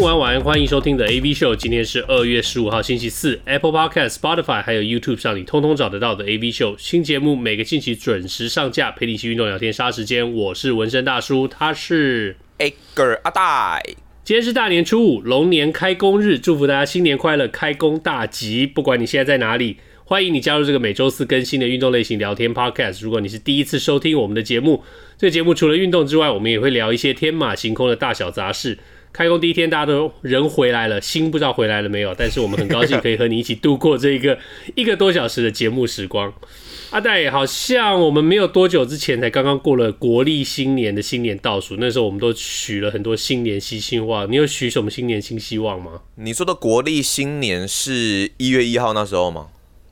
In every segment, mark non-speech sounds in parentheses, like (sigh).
午安，晚安，欢迎收听的 AV Show。今天是二月十五号，星期四。Apple Podcast、Spotify 还有 YouTube 上，你通通找得到的 AV Show 新节目，每个星期准时上架，陪你一起运动、聊天、杀时间。我是纹身大叔，他是 Edgar 阿呆。今天是大年初五，龙年开工日，祝福大家新年快乐，开工大吉。不管你现在在哪里，欢迎你加入这个每周四更新的运动类型聊天 Podcast。如果你是第一次收听我们的节目，这个节目除了运动之外，我们也会聊一些天马行空的大小杂事。开工第一天，大家都人回来了，心不知道回来了没有。但是我们很高兴可以和你一起度过这一个一个多小时的节目时光。(laughs) 阿戴，好像我们没有多久之前才刚刚过了国历新年的新年倒数，那时候我们都许了很多新年新希望。你有许什么新年新希望吗？你说的国历新年是一月一号那时候吗？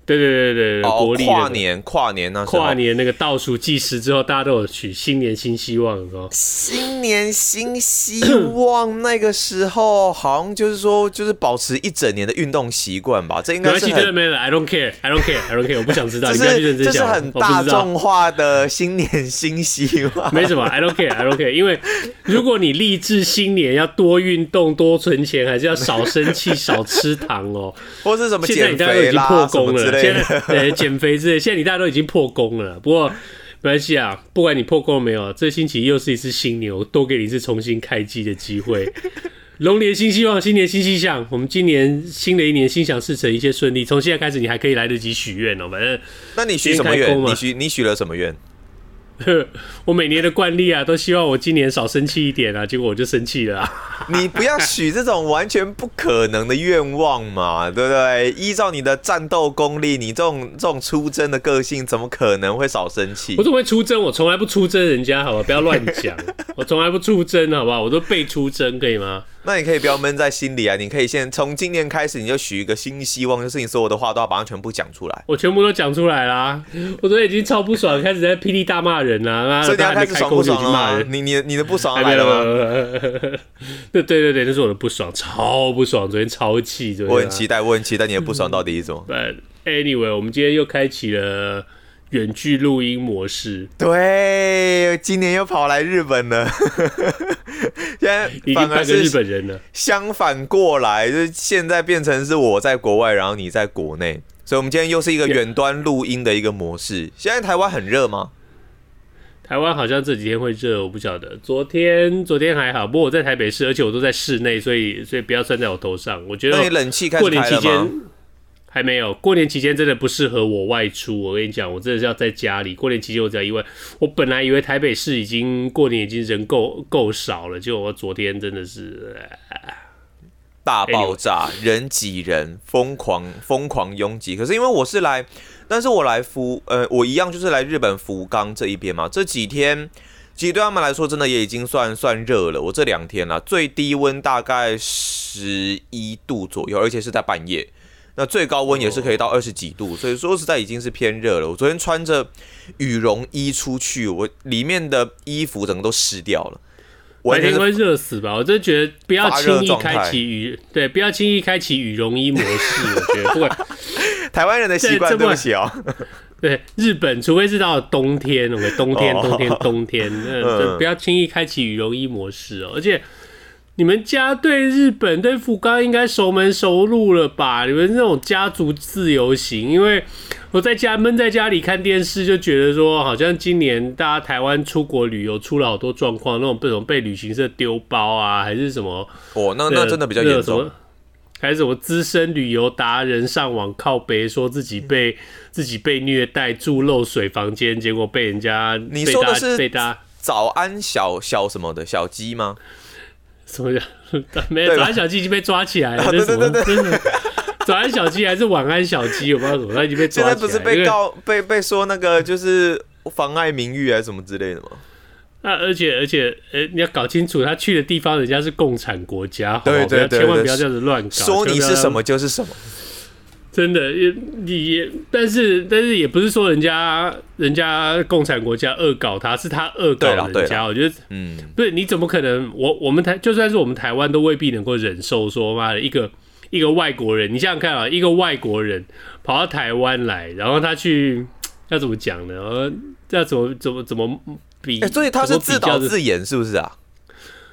对对对对，哦、国历、那个、跨年跨年那跨年那个倒数计时之后，大家都有许新年新希望，是吧？新年新希望，那个时候好像就是说，就是保持一整年的运动习惯吧。这应该是很没了，I don't care，I don't care，I don't care，我不想知道。(laughs) 这是这是很大众化的新年新希望。(laughs) 没什么，I don't care，I don't care。因为如果你立志新年要多运动、多存钱，还是要少生气、少吃糖哦，(laughs) 或是什么减肥啦，现在你大现在对减肥之类，现在你大家都已经破功了。不过没关系啊，不管你破功了没有，这星期又是一次新年，我多给你一次重新开机的机会。龙年新希望，新年新气象。我们今年新的一年心想事成，一切顺利。从现在开始，你还可以来得及许愿哦。反正，那你许什么愿？你许你许了什么愿？(laughs) 我每年的惯例啊，都希望我今年少生气一点啊，结果我就生气了啊。(laughs) 你不要许这种完全不可能的愿望嘛，(laughs) 对不对？依照你的战斗功力，你这种这种出征的个性，怎么可能会少生气？我怎么会出征？我从来不出征人家，好吧？不要乱讲，我从来不出征，好不好？我都被出征，可以吗？那你可以不要闷在心里啊！你可以先从今年开始，你就许一个新希望，就是你所有的话都要把它全部讲出来。我全部都讲出来啦！我昨天已经超不爽，开始在霹雳大骂人啊！所以你要开始爽不爽啊？你你你的不爽来了吗？(laughs) 对对对对，那是我的不爽，超不爽！昨天超气，我很期待，我很期待你的不爽到底是什么。(laughs) But anyway，我们今天又开启了。远距录音模式，对，今年又跑来日本了，(laughs) 现在反而是日本人了。相反过来，就是现在变成是我在国外，然后你在国内，所以我们今天又是一个远端录音的一个模式。现在台湾很热吗？台湾好像这几天会热，我不晓得。昨天昨天还好，不过我在台北市，而且我都在室内，所以所以不要算在我头上。我觉得你冷气开始开了吗？还没有，过年期间真的不适合我外出。我跟你讲，我真的是要在家里。过年期间我只要一外，我本来以为台北市已经过年已经人够够少了，结果我昨天真的是大爆炸，人挤人，疯狂疯狂拥挤。可是因为我是来，但是我来福呃，我一样就是来日本福冈这一边嘛。这几天其实对他们来说，真的也已经算算热了。我这两天了，最低温大概十一度左右，而且是在半夜。那最高温也是可以到二十几度，所以说实在已经是偏热了。我昨天穿着羽绒衣出去，我里面的衣服整个都湿掉了。白天会热死吧？我真觉得不要轻易开启羽，对，不要轻易开启羽绒衣模式。我觉得不管 (laughs) 台湾人的习惯，这么小哦。(laughs) 对，日本除非是到了冬天，我们冬天冬天冬天，那不要轻易开启羽绒衣模式哦，而且。你们家对日本对福冈应该熟门熟路了吧？你们那种家族自由行，因为我在家闷在家里看电视，就觉得说好像今年大家台湾出国旅游出了好多状况，那种被什么被旅行社丢包啊，还是什么？哦，那那真的比较严重。还是什么资深旅游达人上网靠北，说自己被自己被虐待住漏水房间，结果被人家你说的是早安小小什么的小鸡吗？什么叫 (laughs) 没有？早安小鸡已经被抓起来了。对对对对，早安 (laughs) 小鸡还是晚安小鸡？我不知道怎么，他已经被抓起来了。现在不是被告被被说那个就是妨碍名誉还是什么之类的吗？那而且而且，呃，你要搞清楚，他去的地方人家是共产国家，对对对，千万不要这样子乱搞。说你是什么就是什么。真的也也，但是但是也不是说人家人家共产国家恶搞他，是他恶搞人家。我觉得，嗯，不是，你怎么可能？我我们台就算是我们台湾都未必能够忍受说妈的一个一个外国人，你想想看啊，一个外国人跑到台湾来，然后他去要怎么讲呢？要怎么怎么怎么比？欸，所以他是自导自演是不是啊？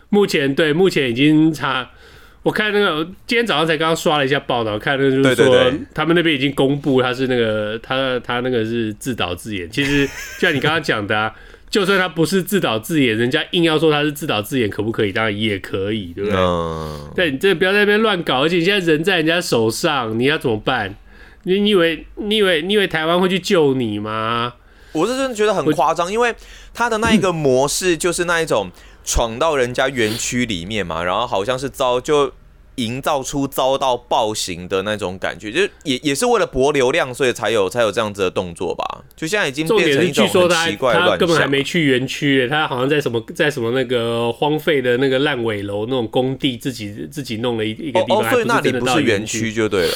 目前对，目前已经差。我看那个，今天早上才刚刚刷了一下报道，看那个就是说，他们那边已经公布他是那个他他那个是自导自演。其实 (laughs) 就像你刚刚讲的啊，就算他不是自导自演，人家硬要说他是自导自演，可不可以？当然也可以，对不对？嗯。对，你这不要在那边乱搞，而且你现在人在人家手上，你要怎么办？你你以为你以为你以为台湾会去救你吗？我是真的觉得很夸张，因为他的那一个模式就是那一种。闯到人家园区里面嘛，然后好像是遭就营造出遭到暴行的那种感觉，就也也是为了博流量，所以才有才有这样子的动作吧。就现在已经变成一种奇怪的乱象。他根本还没去园区，他好像在什么在什么那个荒废的那个烂尾楼那种工地，自己自己弄了一一个地方，哦，所以那里不是园区就对了。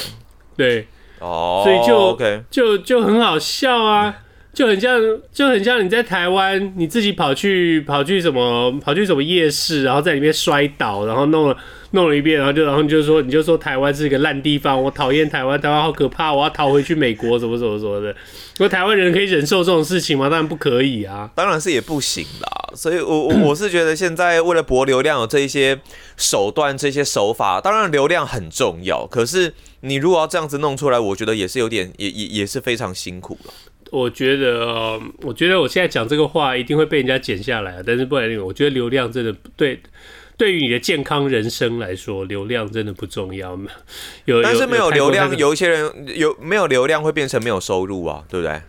对，哦，所以就就就很好笑啊。就很像，就很像你在台湾，你自己跑去跑去什么，跑去什么夜市，然后在里面摔倒，然后弄了弄了一遍，然后就然后你就说，你就说台湾是一个烂地方，我讨厌台湾，台湾好可怕，我要逃回去美国，什么什么什么的。说台湾人可以忍受这种事情吗？当然不可以啊，当然是也不行啦。所以我我我是觉得现在为了博流量有这一些手段，这些手法，当然流量很重要，可是你如果要这样子弄出来，我觉得也是有点，也也也是非常辛苦了。我觉得，我觉得我现在讲这个话一定会被人家剪下来，但是不然，我觉得流量真的对，对于你的健康人生来说，流量真的不重要。有，但是没有流量，有一些人有没有流量会变成没有收入啊，对不对？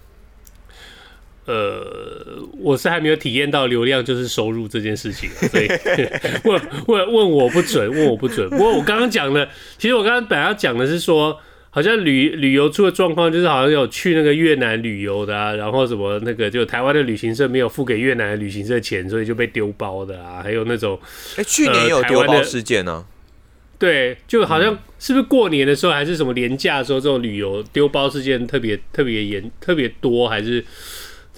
呃，我是还没有体验到流量就是收入这件事情，所以 (laughs) 问问问我不准，问我不准。不过我刚刚讲的，其实我刚刚本来要讲的是说。好像旅旅游出的状况，就是好像有去那个越南旅游的啊，然后什么那个就台湾的旅行社没有付给越南的旅行社钱，所以就被丢包的啊，还有那种，哎、欸，去年也有丢包事件呢。对，就好像是不是过年的时候，还是什么年假的时候，这种旅游丢包事件特别特别严，特别多，还是？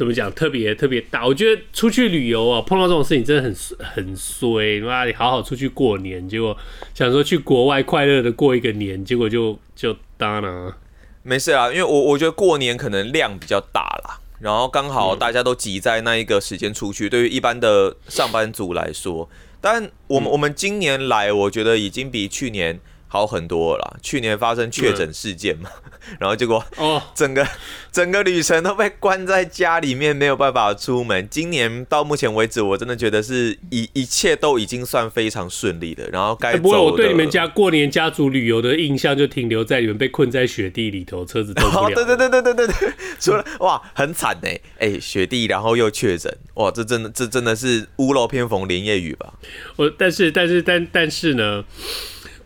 怎么讲？特别特别大，我觉得出去旅游啊，碰到这种事情真的很很衰。妈，你好好出去过年，结果想说去国外快乐的过一个年，结果就就当了。没事啊，因为我我觉得过年可能量比较大啦，然后刚好大家都挤在那一个时间出去。对于一般的上班族来说，但我们我们今年来，我觉得已经比去年。好很多了，去年发生确诊事件嘛，嗯、然后结果哦，整个整个旅程都被关在家里面，没有办法出门。今年到目前为止，我真的觉得是一一切都已经算非常顺利的。然后该、欸、不过我对你们家过年家族旅游的印象就停留在你们被困在雪地里头，车子动不了。对对对对对对对，除了 (laughs) 哇，很惨哎哎，雪地然后又确诊，哇，这真的这真的是屋漏偏逢连夜雨吧？我但是但是但但是呢？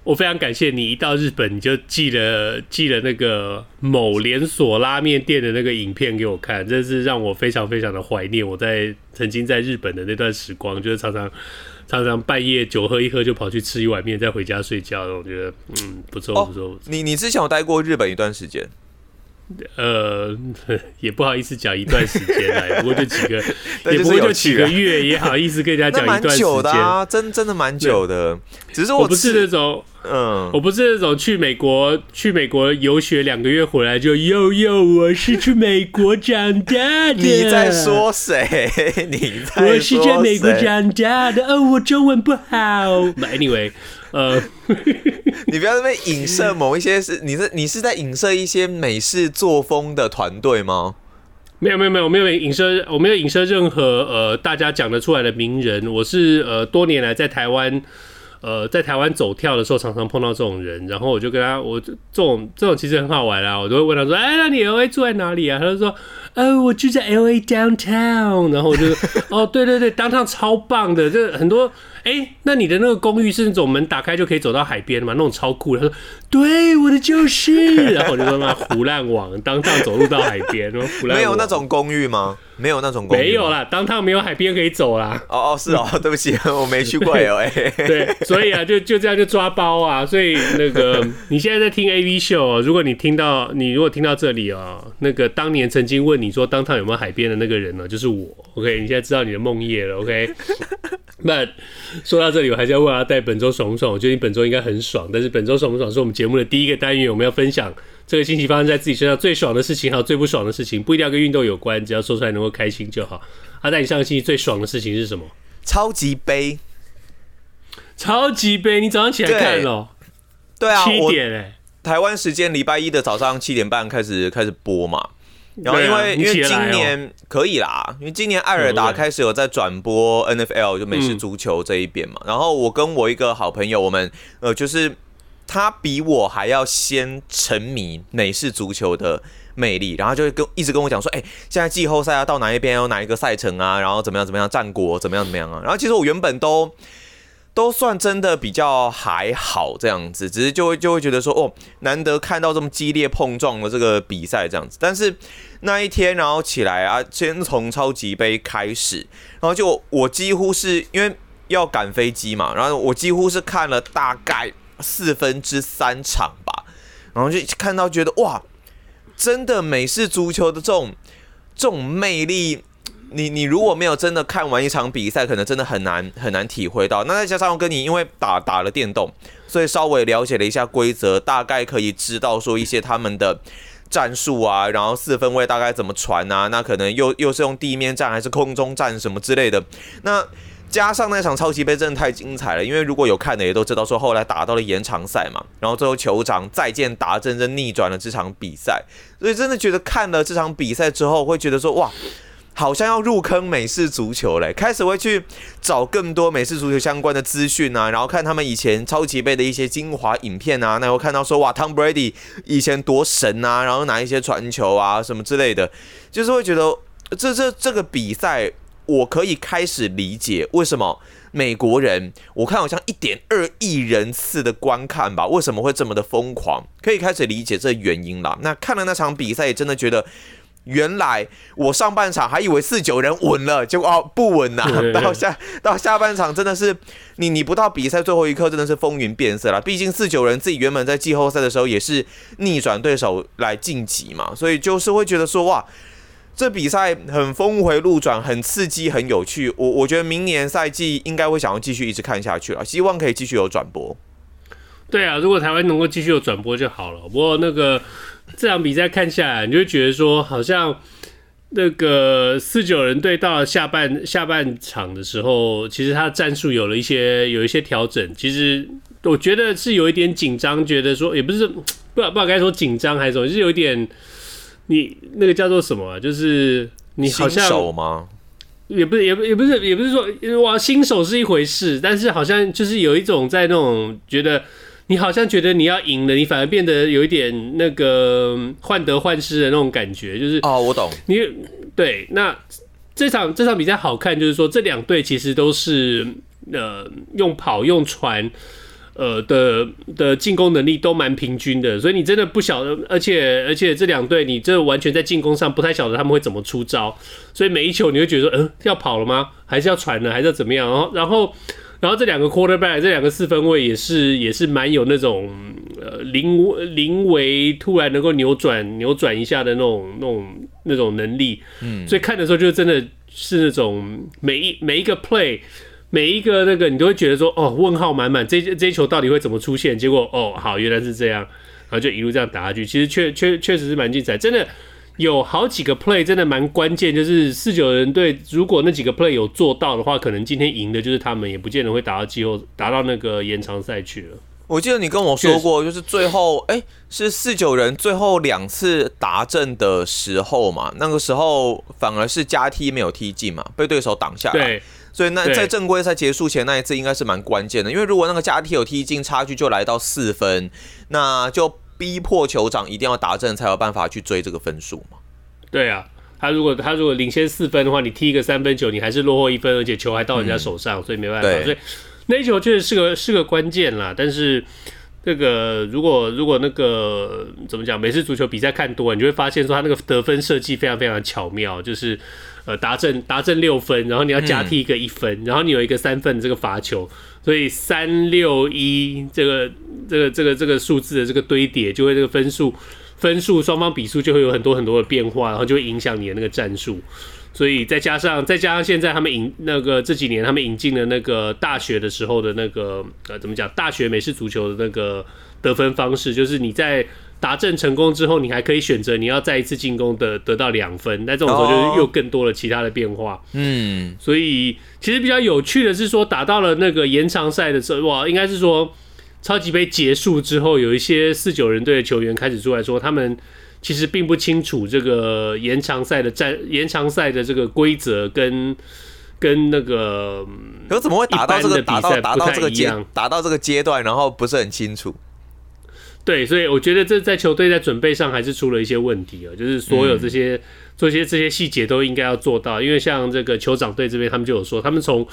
我非常感谢你一到日本你就寄了寄了那个某连锁拉面店的那个影片给我看，真是让我非常非常的怀念我在曾经在日本的那段时光，就是常常常常半夜酒喝一喝就跑去吃一碗面再回家睡觉，我觉得嗯不错不错。哦，你你之前有待过日本一段时间？呃，也不好意思讲一段时间来，不过就几个，(laughs) 也不过就几个月，也好意思跟人家讲一段时间，(laughs) 蛮久的啊，真真的蛮久的。只是我，我不是那种，嗯，我不是那种去美国去美国游学两个月回来就又又我是去美国长大的。你在说谁？你在说谁？我是在美国长大的。哦，我中文不好。Anyway。呃，(laughs) 你不要在那边影射某一些是，你是你是在影射一些美式作风的团队吗？没有没有没有，我没有影射，我没有影射任何呃大家讲得出来的名人。我是呃多年来在台湾呃在台湾走跳的时候，常常碰到这种人，然后我就跟他，我这种这种其实很好玩啊，我就会问他说，哎，那你会住在哪里啊？他就说。呃，我住在 L A downtown，然后我就说，(laughs) 哦，对对对，downtown 超棒的，这很多。哎、欸，那你的那个公寓是那种门打开就可以走到海边的吗？那种超酷的。他说：“对，我的就是。”然后我就说：“那唬烂网，当趟走路到海边。” (laughs) 没有那种公寓吗？没有那种公寓。没有啦，当趟没有海边可以走啦。哦哦，是哦，(laughs) 对不起，我没去过哦。哎，对，所以啊，就就这样就抓包啊。所以那个你现在在听 AV 秀哦，如果你听到你如果听到这里哦，那个当年曾经问你说当趟有没有海边的那个人呢，就是我。OK，你现在知道你的梦魇了。OK，那。(laughs) 说到这里，我还是要问阿戴本周爽不爽？我觉得你本周应该很爽，但是本周爽不爽是我们节目的第一个单元，我们要分享这个星期发生在自己身上最爽的事情，还有最不爽的事情，不一定要跟运动有关，只要说出来能够开心就好。阿戴，你上个星期最爽的事情是什么？超级杯，超级杯，你早上起来看了？对啊，七点哎、欸，台湾时间礼拜一的早上七点半开始开始播嘛。然后因为、啊、因为今年可以啦，因为今年艾尔达开始有在转播 NFL 就美式足球这一边嘛。然后我跟我一个好朋友，我们呃就是他比我还要先沉迷美式足球的魅力，然后就会跟一直跟我讲说，哎，现在季后赛要到哪一边，有哪一个赛程啊，然后怎么样怎么样，战果怎么样怎么样啊。然后其实我原本都。都算真的比较还好这样子，只是就会就会觉得说哦，难得看到这么激烈碰撞的这个比赛这样子。但是那一天，然后起来啊，先从超级杯开始，然后就我几乎是因为要赶飞机嘛，然后我几乎是看了大概四分之三场吧，然后就看到觉得哇，真的美式足球的这种这种魅力。你你如果没有真的看完一场比赛，可能真的很难很难体会到。那再加上我跟你因为打打了电动，所以稍微了解了一下规则，大概可以知道说一些他们的战术啊，然后四分卫大概怎么传啊，那可能又又是用地面战还是空中战什么之类的。那加上那场超级杯真的太精彩了，因为如果有看的也都知道说后来打到了延长赛嘛，然后最后酋长再见达阵，真逆转了这场比赛，所以真的觉得看了这场比赛之后会觉得说哇。好像要入坑美式足球嘞，开始会去找更多美式足球相关的资讯啊，然后看他们以前超级杯的一些精华影片啊，那我看到说哇，Tom Brady 以前多神啊，然后拿一些传球啊什么之类的，就是会觉得这这这个比赛，我可以开始理解为什么美国人我看好像一点二亿人次的观看吧，为什么会这么的疯狂，可以开始理解这原因啦。那看了那场比赛，也真的觉得。原来我上半场还以为四九人稳了，结果哦不稳呐、啊！(laughs) 到下到下半场真的是你你不到比赛最后一刻真的是风云变色了。毕竟四九人自己原本在季后赛的时候也是逆转对手来晋级嘛，所以就是会觉得说哇，这比赛很峰回路转，很刺激，很有趣。我我觉得明年赛季应该会想要继续一直看下去了，希望可以继续有转播。对啊，如果台湾能够继续有转播就好了。不过那个。这场比赛看下来，你就觉得说，好像那个四九人队到了下半下半场的时候，其实他的战术有了一些有一些调整。其实我觉得是有一点紧张，觉得说也不是不知道不知道该说紧张还是什么，就是有一点你那个叫做什么啊，就是你好像新手吗？也不是也不也不是也不是说哇新手是一回事，但是好像就是有一种在那种觉得。你好像觉得你要赢了，你反而变得有一点那个患得患失的那种感觉，就是哦，我懂你对。那这场这场比赛好看，就是说这两队其实都是呃用跑用传呃的的进攻能力都蛮平均的，所以你真的不晓得，而且而且这两队你这完全在进攻上不太晓得他们会怎么出招，所以每一球你会觉得说，嗯、呃，要跑了吗？还是要传呢？还是要怎么样？然后然后。然后这两个 quarterback，这两个四分卫也是也是蛮有那种呃临临危突然能够扭转扭转一下的那种那种那种能力，嗯，所以看的时候就真的是那种每一每一个 play 每一个那个你都会觉得说哦问号满满，这这一球到底会怎么出现？结果哦好原来是这样，然后就一路这样打下去，其实确确确实是蛮精彩，真的。有好几个 play 真的蛮关键，就是四九人队如果那几个 play 有做到的话，可能今天赢的就是他们，也不见得会打到季后打到那个延长赛去了。我记得你跟我说过，就是最后哎、欸、是四九人最后两次达阵的时候嘛，那个时候反而是加踢没有踢进嘛，被对手挡下来。对，所以那在正规赛结束前那一次应该是蛮关键的，因为如果那个加踢有踢进，差距就来到四分，那就。逼迫酋长一定要达阵才有办法去追这个分数嘛？对啊，他如果他如果领先四分的话，你踢一个三分球，你还是落后一分，而且球还到人家手上，嗯、所以没办法。所以那一球确实是个是个关键啦。但是这个如果如果那个怎么讲，每次足球比赛看多了，你就会发现说他那个得分设计非常非常巧妙，就是呃达阵达阵六分，然后你要加踢一个一分，嗯、然后你有一个三分这个罚球，所以三六一这个这个这个这个数字的这个堆叠，就会这个分数。分数双方比数就会有很多很多的变化，然后就会影响你的那个战术。所以再加上再加上现在他们引那个这几年他们引进了那个大学的时候的那个呃怎么讲，大学美式足球的那个得分方式，就是你在达阵成功之后，你还可以选择你要再一次进攻的得到两分。那这种时候就是又更多了其他的变化。嗯，所以其实比较有趣的是说，打到了那个延长赛的时候，哇，应该是说。超级杯结束之后，有一些四九人队的球员开始出来说，他们其实并不清楚这个延长赛的战 (laughs) 延长赛的这个规则跟跟那个，可怎么会打到这个打到打到这个阶打到这个阶段，然后不是很清楚？对，所以我觉得这在球队在准备上还是出了一些问题啊，就是所有这些做些这些细节都应该要做到，因为像这个酋长队这边，他们就有说，他们从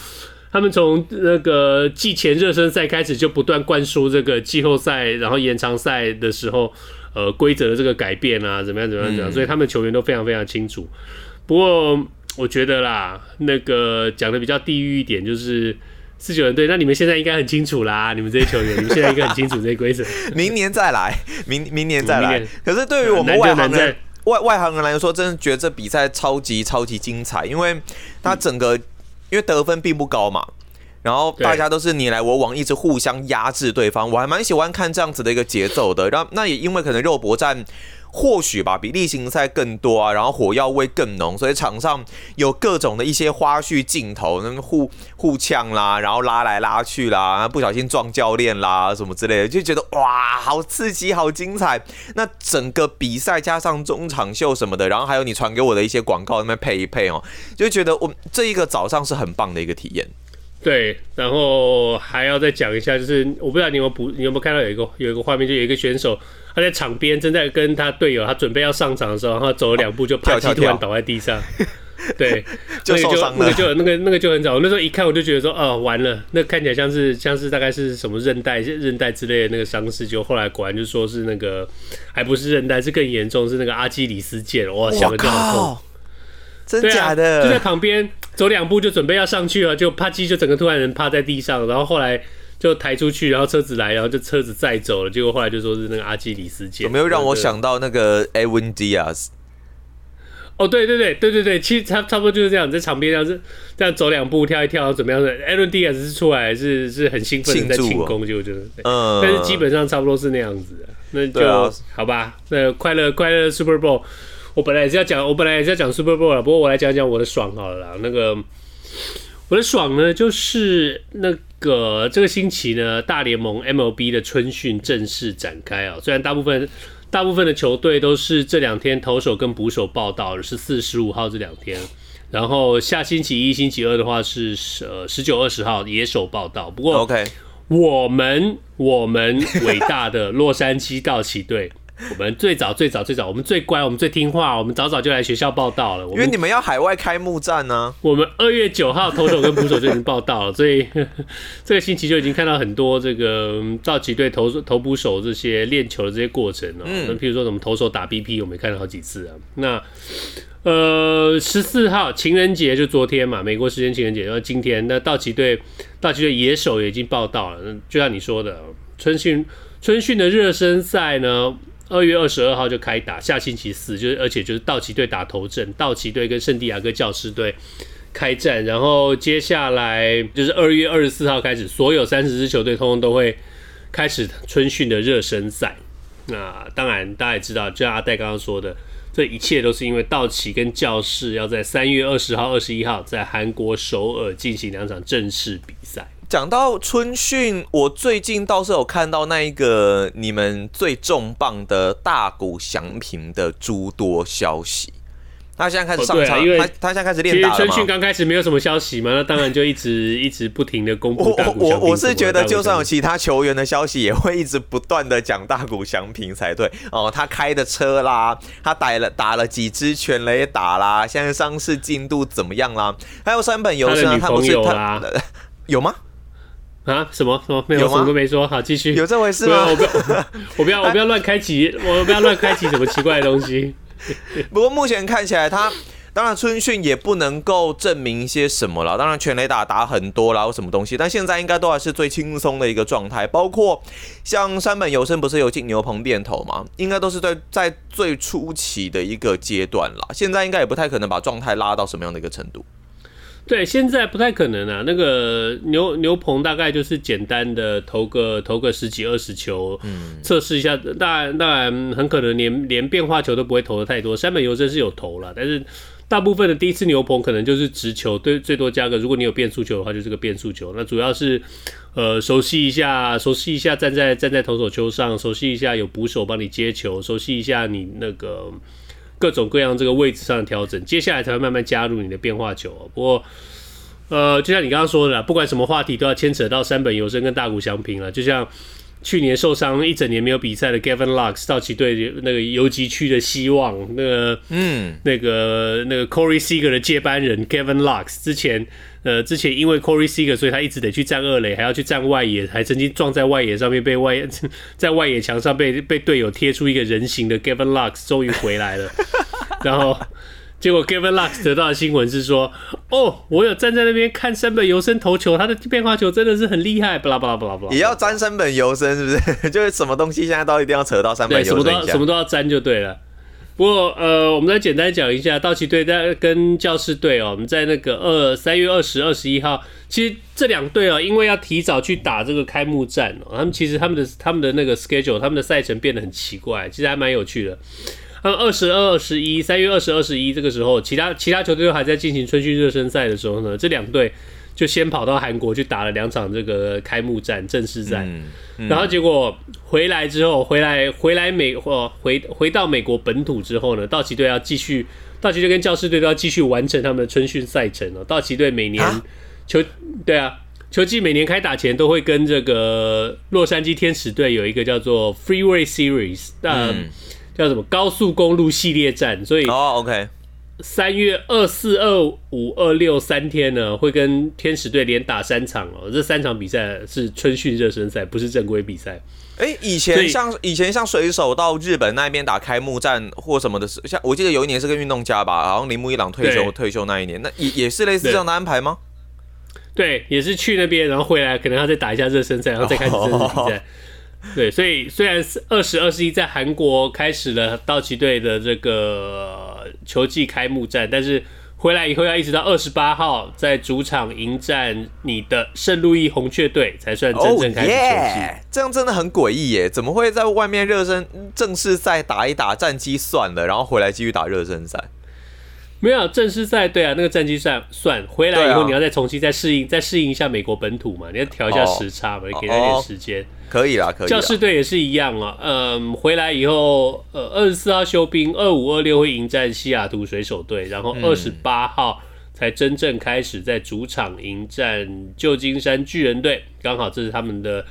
他们从那个季前热身赛开始就不断灌输这个季后赛，然后延长赛的时候，呃，规则的这个改变啊，怎么样怎么样怎么样，所以他们球员都非常非常清楚。不过我觉得啦，那个讲的比较地狱一点，就是四九人队，那你们现在应该很清楚啦，你们这些球员，你们现在应该很清楚这些规则。(laughs) 明年再来，明明年再来。可是对于我们外行人，外外行人来说，真的觉得这比赛超级超级精彩，因为他整个。因为得分并不高嘛，然后大家都是你来我往，一直互相压制对方。我还蛮喜欢看这样子的一个节奏的。然后那也因为可能肉搏战或许吧，比例行赛更多啊，然后火药味更浓，所以场上有各种的一些花絮镜头，那互互呛啦，然后拉来拉去啦，不小心撞教练啦什么之类的，就觉得哇，好刺激，好精彩。那整个比赛加上中场秀什么的，然后还有你传给我的一些广告那边配一配哦，就觉得我这一个早上是很棒的一个体验。对，然后还要再讲一下，就是我不知道你有没有补，你有没有看到有一个有一个画面，就有一个选手。他在场边正在跟他队友，他准备要上场的时候，然后走了两步就啪叽突然倒在地上，(laughs) 对，(laughs) 就受伤了。那个就那个那个就很早，那时候一看我就觉得说，哦，完了，那看起来像是像是大概是什么韧带韧带之类的那个伤势，就后来果然就说是那个还不是韧带，是更严重，是那个阿基里斯腱，哇，想的就好痛，真假的？就在旁边走两步就准备要上去了，就啪叽就整个突然人趴在地上，然后后来。就抬出去，然后车子来，然后就车子载走了。结果后来就说是那个阿基里斯腱。有没有让我想到那个 Edwin Diaz？哦，对对对对对对，其实差差不多就是这样，在场边这样子这样走两步，跳一跳，怎么样的？Edwin Diaz 是出来是是很兴奋的在庆功，就觉得嗯，但是基本上差不多是那样子的。那就、啊、好吧，那快乐快乐 Super Bowl，我本来也是要讲，我本来也是要讲 Super Bowl 了，不过我来讲讲我的爽好了啦。那个我的爽呢，就是那。个这个星期呢，大联盟 MLB 的春训正式展开啊。虽然大部分大部分的球队都是这两天投手跟捕手报道，十四、十五号这两天。然后下星期一、星期二的话是呃十九、二十号野手报道。不过，OK，我们我们伟大的洛杉矶道奇队。我们最早最早最早，我们最乖，我们最听话，我们早早就来学校报道了。因为你们要海外开幕战呢。我们二月九号投手跟捕手就已经报道了，所以 (laughs) 这个星期就已经看到很多这个道奇队投投捕手这些练球的这些过程了。嗯。那譬如说什么投手打 BP，我们也看了好几次啊。那呃十四号情人节就昨天嘛，美国时间情人节，然后今天那道奇队道奇队野手也已经报道了。就像你说的，春训春训的热身赛呢。二月二十二号就开打，下星期四就是，而且就是道奇队打头阵，道奇队跟圣地亚哥教士队开战，然后接下来就是二月二十四号开始，所有三十支球队通通都会开始春训的热身赛。那当然大家也知道，就像阿戴刚刚说的，这一切都是因为道奇跟教士要在三月二十号、二十一号在韩国首尔进行两场正式比赛。讲到春训，我最近倒是有看到那一个你们最重磅的大谷翔平的诸多消息。他现在开始上场，哦啊、因为他他现在开始练打了。其实春训刚开始没有什么消息嘛，那当然就一直一直不停的公布大谷翔平。我我我是觉得，就算有其他球员的消息，也会一直不断的讲大谷翔平才对哦。他开的车啦，他打了打了几支全垒打啦，现在伤势进度怎么样啦？还有三本由伸，他不是他 (laughs) 有吗？啊？什么什么没有？什么都没说。好，继续。有这回事吗？我不要，(laughs) 我不要，我不要乱开启，我不要乱开启什么奇怪的东西。(laughs) 不过目前看起来，他当然春训也不能够证明一些什么了。当然全雷打打很多啦，或什么东西，但现在应该都还是最轻松的一个状态。包括像山本由生不是有进牛棚电头吗？应该都是在在最初期的一个阶段了。现在应该也不太可能把状态拉到什么样的一个程度。对，现在不太可能啊。那个牛牛棚大概就是简单的投个投个十几二十球，嗯，测试一下。当然当然很可能连连变化球都不会投的太多。山本由真是有投了，但是大部分的第一次牛棚可能就是直球，对，最多加个如果你有变速球的话，就是个变速球。那主要是呃熟悉一下，熟悉一下站在站在投手球上，熟悉一下有捕手帮你接球，熟悉一下你那个。各种各样这个位置上的调整，接下来才会慢慢加入你的变化球。不过，呃，就像你刚刚说的啦，不管什么话题都要牵扯到三本游生跟大谷翔平了。就像去年受伤一整年没有比赛的 Gavin Lux，道奇队那个游击区的希望，那个嗯，那个那个 Corey Seager 的接班人 Gavin Lux 之前。呃，之前因为 Corey Seager，所以他一直得去站二垒，还要去站外野，还曾经撞在外野上面，被外 (laughs) 在外野墙上被被队友贴出一个人形的 Gavin Lux，终于回来了。(laughs) 然后结果 Gavin Lux 得到的新闻是说，哦，我有站在那边看山本由伸投球，他的变化球真的是很厉害，巴拉巴拉巴拉巴拉。也要沾山本由伸是不是？(laughs) 就是什么东西现在都一定要扯到山本由伸，什么都要什么都要沾就对了。不过，呃，我们再简单讲一下道奇队在跟教士队哦，我们在那个二三月二十二十一号，其实这两队哦，因为要提早去打这个开幕战哦，他们其实他们的他们的那个 schedule，他们的赛程变得很奇怪，其实还蛮有趣的。二十二、二十一，三月二十二、十一这个时候，其他其他球队都还在进行春训热身赛的时候呢，这两队。就先跑到韩国去打了两场这个开幕战正式战，嗯嗯、然后结果回来之后，回来回来美或回回到美国本土之后呢，道奇队要继续，道奇队跟教士队都要继续完成他们的春训赛程哦。道奇队每年球、啊、对啊，球季每年开打前都会跟这个洛杉矶天使队有一个叫做 Freeway Series，呃，嗯、叫什么高速公路系列战，所以哦，OK。三月二四、二五、二六三天呢，会跟天使队连打三场哦。这三场比赛是春训热身赛，不是正规比赛。哎、欸，以前像以前像水手到日本那边打开幕战或什么的，像我记得有一年是跟运动家吧，好像铃木一朗退休退休那一年，那也也是类似这样的安排吗？对，对，也是去那边，然后回来可能要再打一下热身赛，然后再开始正式比赛。Oh. (laughs) (laughs) 对，所以虽然是二十二十一在韩国开始了道奇队的这个球季开幕战，但是回来以后要一直到二十八号在主场迎战你的圣路易红雀队才算真正开始球季。Oh yeah! 这样真的很诡异耶！怎么会在外面热身正式赛打一打战绩算了，然后回来继续打热身赛？没有正式赛，对啊，那个战绩算算回来以后，你要再重新再适应，再适应一下美国本土嘛，你要调一下时差嘛，你给他一点时间。可以啦，可以。教士队也是一样啊，嗯，回来以后，呃，二十四号休兵，二五、二六会迎战西雅图水手队，然后二十八号才真正开始在主场迎战旧金山巨人队，刚好这是他们的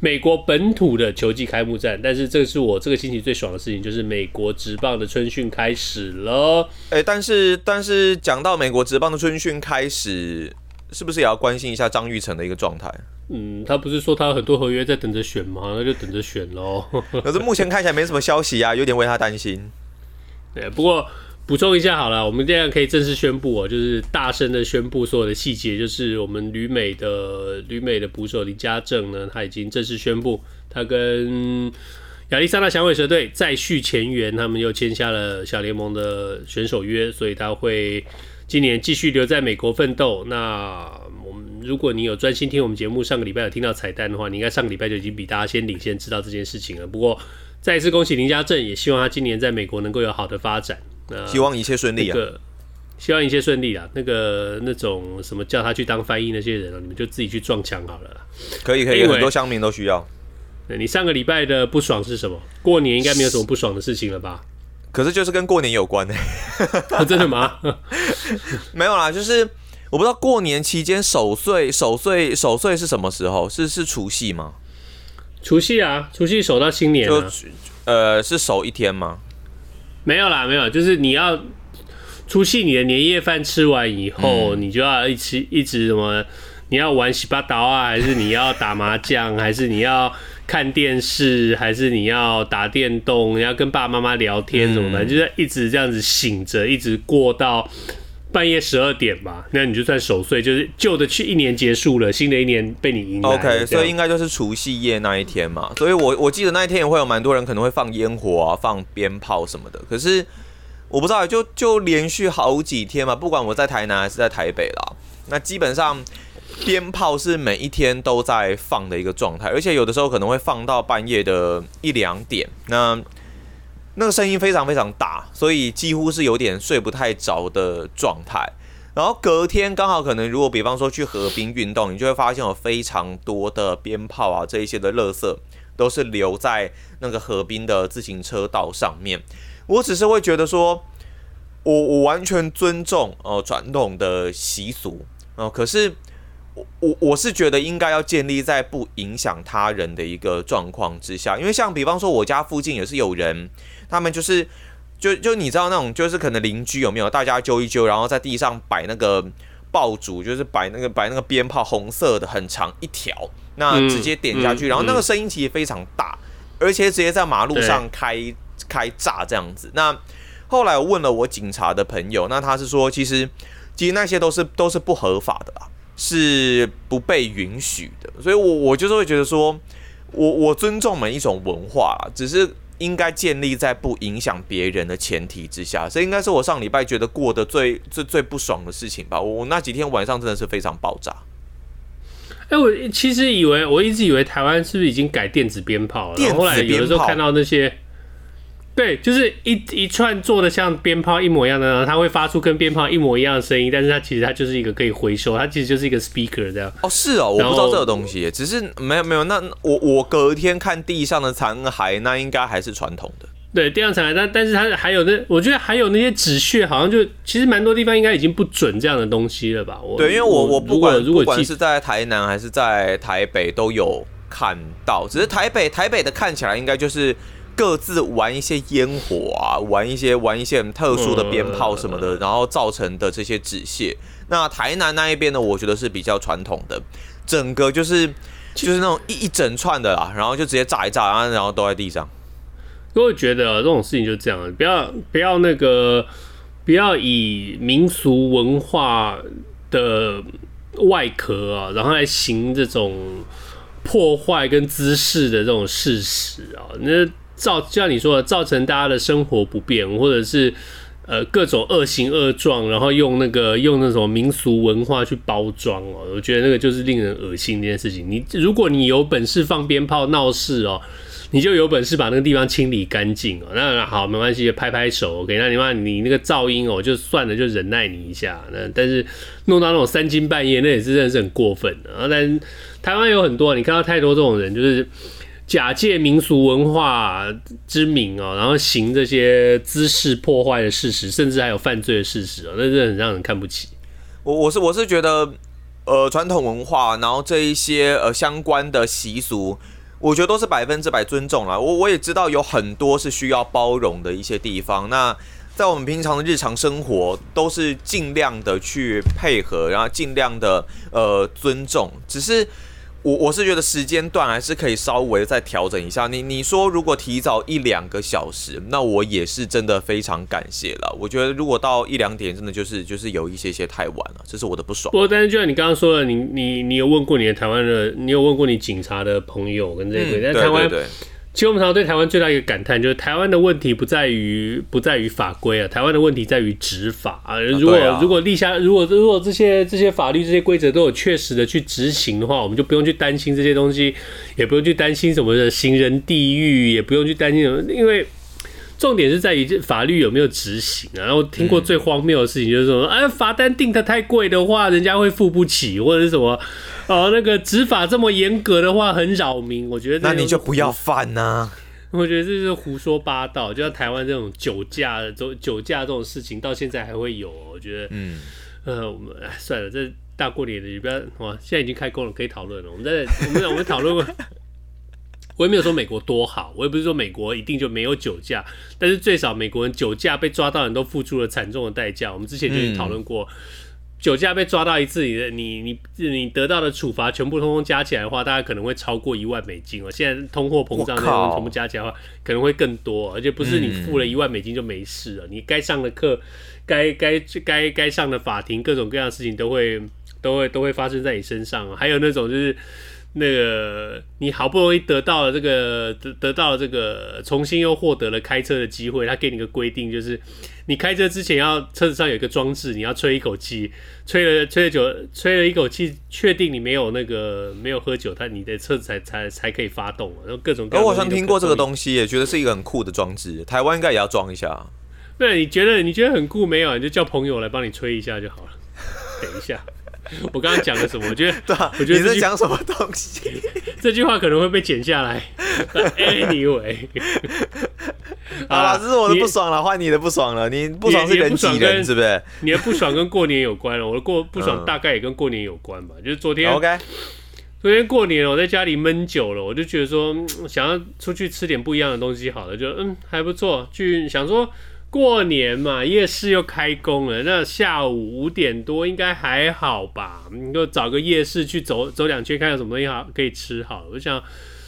美国本土的球季开幕战。但是这是我这个星期最爽的事情，就是美国职棒的春训开始了。哎、欸，但是但是讲到美国职棒的春训开始，是不是也要关心一下张玉成的一个状态？嗯，他不是说他有很多合约在等着选吗？那就等着选喽。(laughs) 可是目前看起来没什么消息啊，有点为他担心。(laughs) 对，不过补充一下好了，我们这样可以正式宣布哦，就是大声的宣布所有的细节，就是我们旅美的旅美的捕手林家正呢，他已经正式宣布，他跟亚利桑那响尾蛇队再续前缘，他们又签下了小联盟的选手约，所以他会今年继续留在美国奋斗。那如果你有专心听我们节目，上个礼拜有听到彩蛋的话，你应该上个礼拜就已经比大家先领先知道这件事情了。不过再一次恭喜林家正，也希望他今年在美国能够有好的发展。那希望一切顺利啊！希望一切顺利啊！那个那种什么叫他去当翻译那些人啊，你们就自己去撞墙好了啦。可以可以，很多乡民都需要。你上个礼拜的不爽是什么？过年应该没有什么不爽的事情了吧？可是就是跟过年有关呢、(laughs) 哦。真的吗？(laughs) 没有啦，就是我不知道过年期间守岁守岁守岁是什么时候？是是除夕吗？除夕啊，除夕守到新年啊。就呃，是守一天吗？没有啦，没有，就是你要除夕你的年夜饭吃完以后，嗯、你就要一直一直什么？你要玩洗八刀啊，还是你要打麻将，还是你要看电视，还是你要打电动？你要跟爸爸妈妈聊天什么的，嗯、就是一直这样子醒着，一直过到半夜十二点吧。那你就算守岁，就是旧的去一年结束了，新的一年被你迎来。OK，所以应该就是除夕夜那一天嘛。所以我我记得那一天也会有蛮多人可能会放烟火啊，放鞭炮什么的。可是。我不知道，就就连续好几天嘛，不管我在台南还是在台北啦，那基本上鞭炮是每一天都在放的一个状态，而且有的时候可能会放到半夜的一两点，那那个声音非常非常大，所以几乎是有点睡不太着的状态。然后隔天刚好可能，如果比方说去河边运动，你就会发现有非常多的鞭炮啊，这一些的垃圾都是留在那个河边的自行车道上面。我只是会觉得说，我我完全尊重呃传统的习俗哦、可是我我我是觉得应该要建立在不影响他人的一个状况之下，因为像比方说我家附近也是有人，他们就是就就你知道那种就是可能邻居有没有大家揪一揪，然后在地上摆那个爆竹，就是摆那个摆那个鞭炮，红色的很长一条，那直接点下去，嗯嗯、然后那个声音其实非常大，而且直接在马路上开。开炸这样子，那后来我问了我警察的朋友，那他是说，其实其实那些都是都是不合法的啦，是不被允许的。所以我，我我就是会觉得说，我我尊重每一种文化，只是应该建立在不影响别人的前提之下。这应该是我上礼拜觉得过得最最最不爽的事情吧。我我那几天晚上真的是非常爆炸。哎，我其实以为我一直以为台湾是不是已经改电子鞭炮了？然后后来有的时候看到那些。对，就是一一串做的像鞭炮一模一样的，它会发出跟鞭炮一模一样的声音，但是它其实它就是一个可以回收，它其实就是一个 speaker 这样。哦，是哦，我不知道这个东西，只是没有没有。那我我隔天看地上的残骸，那应该还是传统的。对，地上残骸，但但是它还有那，我觉得还有那些纸屑，好像就其实蛮多地方应该已经不准这样的东西了吧？我对，因为我我不管如果不管是在台南还是在台北都有看到，只是台北台北的看起来应该就是。各自玩一些烟火啊，玩一些玩一些很特殊的鞭炮什么的，然后造成的这些纸屑。那台南那一边呢，我觉得是比较传统的，整个就是就是那种一一整串的啦，然后就直接炸一炸，然后然后都在地上。我会觉得这种事情就这样，不要不要那个不要以民俗文化的外壳啊，然后来行这种破坏跟滋事的这种事实啊，那。造就像你说的，造成大家的生活不便，或者是呃各种恶行恶状，然后用那个用那种民俗文化去包装哦，我觉得那个就是令人恶心这件事情。你如果你有本事放鞭炮闹事哦，你就有本事把那个地方清理干净哦。那好，没关系，拍拍手，OK。那你妈你那个噪音哦，就算了，就忍耐你一下。那但是弄到那种三更半夜，那也是真的是很过分的啊。但台湾有很多，你看到太多这种人，就是。假借民俗文化之名哦，然后行这些滋事破坏的事实，甚至还有犯罪的事实哦，那真的很让人看不起。我我是我是觉得，呃，传统文化，然后这一些呃相关的习俗，我觉得都是百分之百尊重啦。我我也知道有很多是需要包容的一些地方。那在我们平常的日常生活，都是尽量的去配合，然后尽量的呃尊重，只是。我我是觉得时间段还是可以稍微再调整一下。你你说如果提早一两个小时，那我也是真的非常感谢了。我觉得如果到一两点，真的就是就是有一些些太晚了，这是我的不爽。不过，但是就像你刚刚说的，你你你有问过你的台湾的，你有问过你警察的朋友跟这个，在台湾。对对对其实我们常常对台湾最大一个感叹，就是台湾的问题不在于不在于法规啊，台湾的问题在于执法啊。如果如果立下，如果如果这些这些法律这些规则都有确实的去执行的话，我们就不用去担心这些东西，也不用去担心什么的行人地狱，也不用去担心什么，因为。重点是在于这法律有没有执行啊？然后听过最荒谬的事情就是说，哎，罚单定的太贵的话，人家会付不起，或者是什么，哦，那个执法这么严格的话很扰民。我觉得那你就不要犯呐。我觉得这是胡说八道。就像台湾这种酒驾的、酒酒驾这种事情，到现在还会有。我觉得，嗯，呃，我们算了，这大过年的，你不要哇！现在已经开工了，可以讨论了。我们在我们我们讨论过，我也没有说美国多好，我也不是说美国一定就没有酒驾，但是最少美国人酒驾被抓到人都付出了惨重的代价。我们之前就已经讨论过。嗯酒驾被抓到一次，你的你你你得到的处罚全部通通加起来的话，大概可能会超过一万美金哦。现在通货膨胀全部加起来的话，可能会更多，而且不是你付了一万美金就没事了。嗯、你该上的课，该该该该上的法庭，各种各样的事情都会都会都会发生在你身上。还有那种就是。那个，你好不容易得到了这个得得到了这个，重新又获得了开车的机会，他给你个规定，就是你开车之前要车子上有一个装置，你要吹一口气，吹了吹了酒，吹了一口气，确定你没有那个没有喝酒，他你的车子才才才可以发动，然后各种各。我好像听过这个东西，也觉得是一个很酷的装置，台湾应该也要装一下。对，你觉得你觉得很酷没有？你就叫朋友来帮你吹一下就好了。等一下。(laughs) 我刚刚讲了什么？我觉得，(laughs) 对啊，我觉得你在讲什么东西？(laughs) 这句话可能会被剪下来。Anyway，好了，这是我的不爽了，换你的不爽了。你不爽是人挤人，是不是？你的不爽跟过年有关了。我的过不爽大概也跟过年有关吧。就是昨天，OK，昨天过年我在家里闷久了，我就觉得说想要出去吃点不一样的东西，好了，就嗯还不错，去想说。过年嘛，夜市又开工了。那下午五点多应该还好吧？你就找个夜市去走走两圈，看有什么东西好可以吃。好了，我想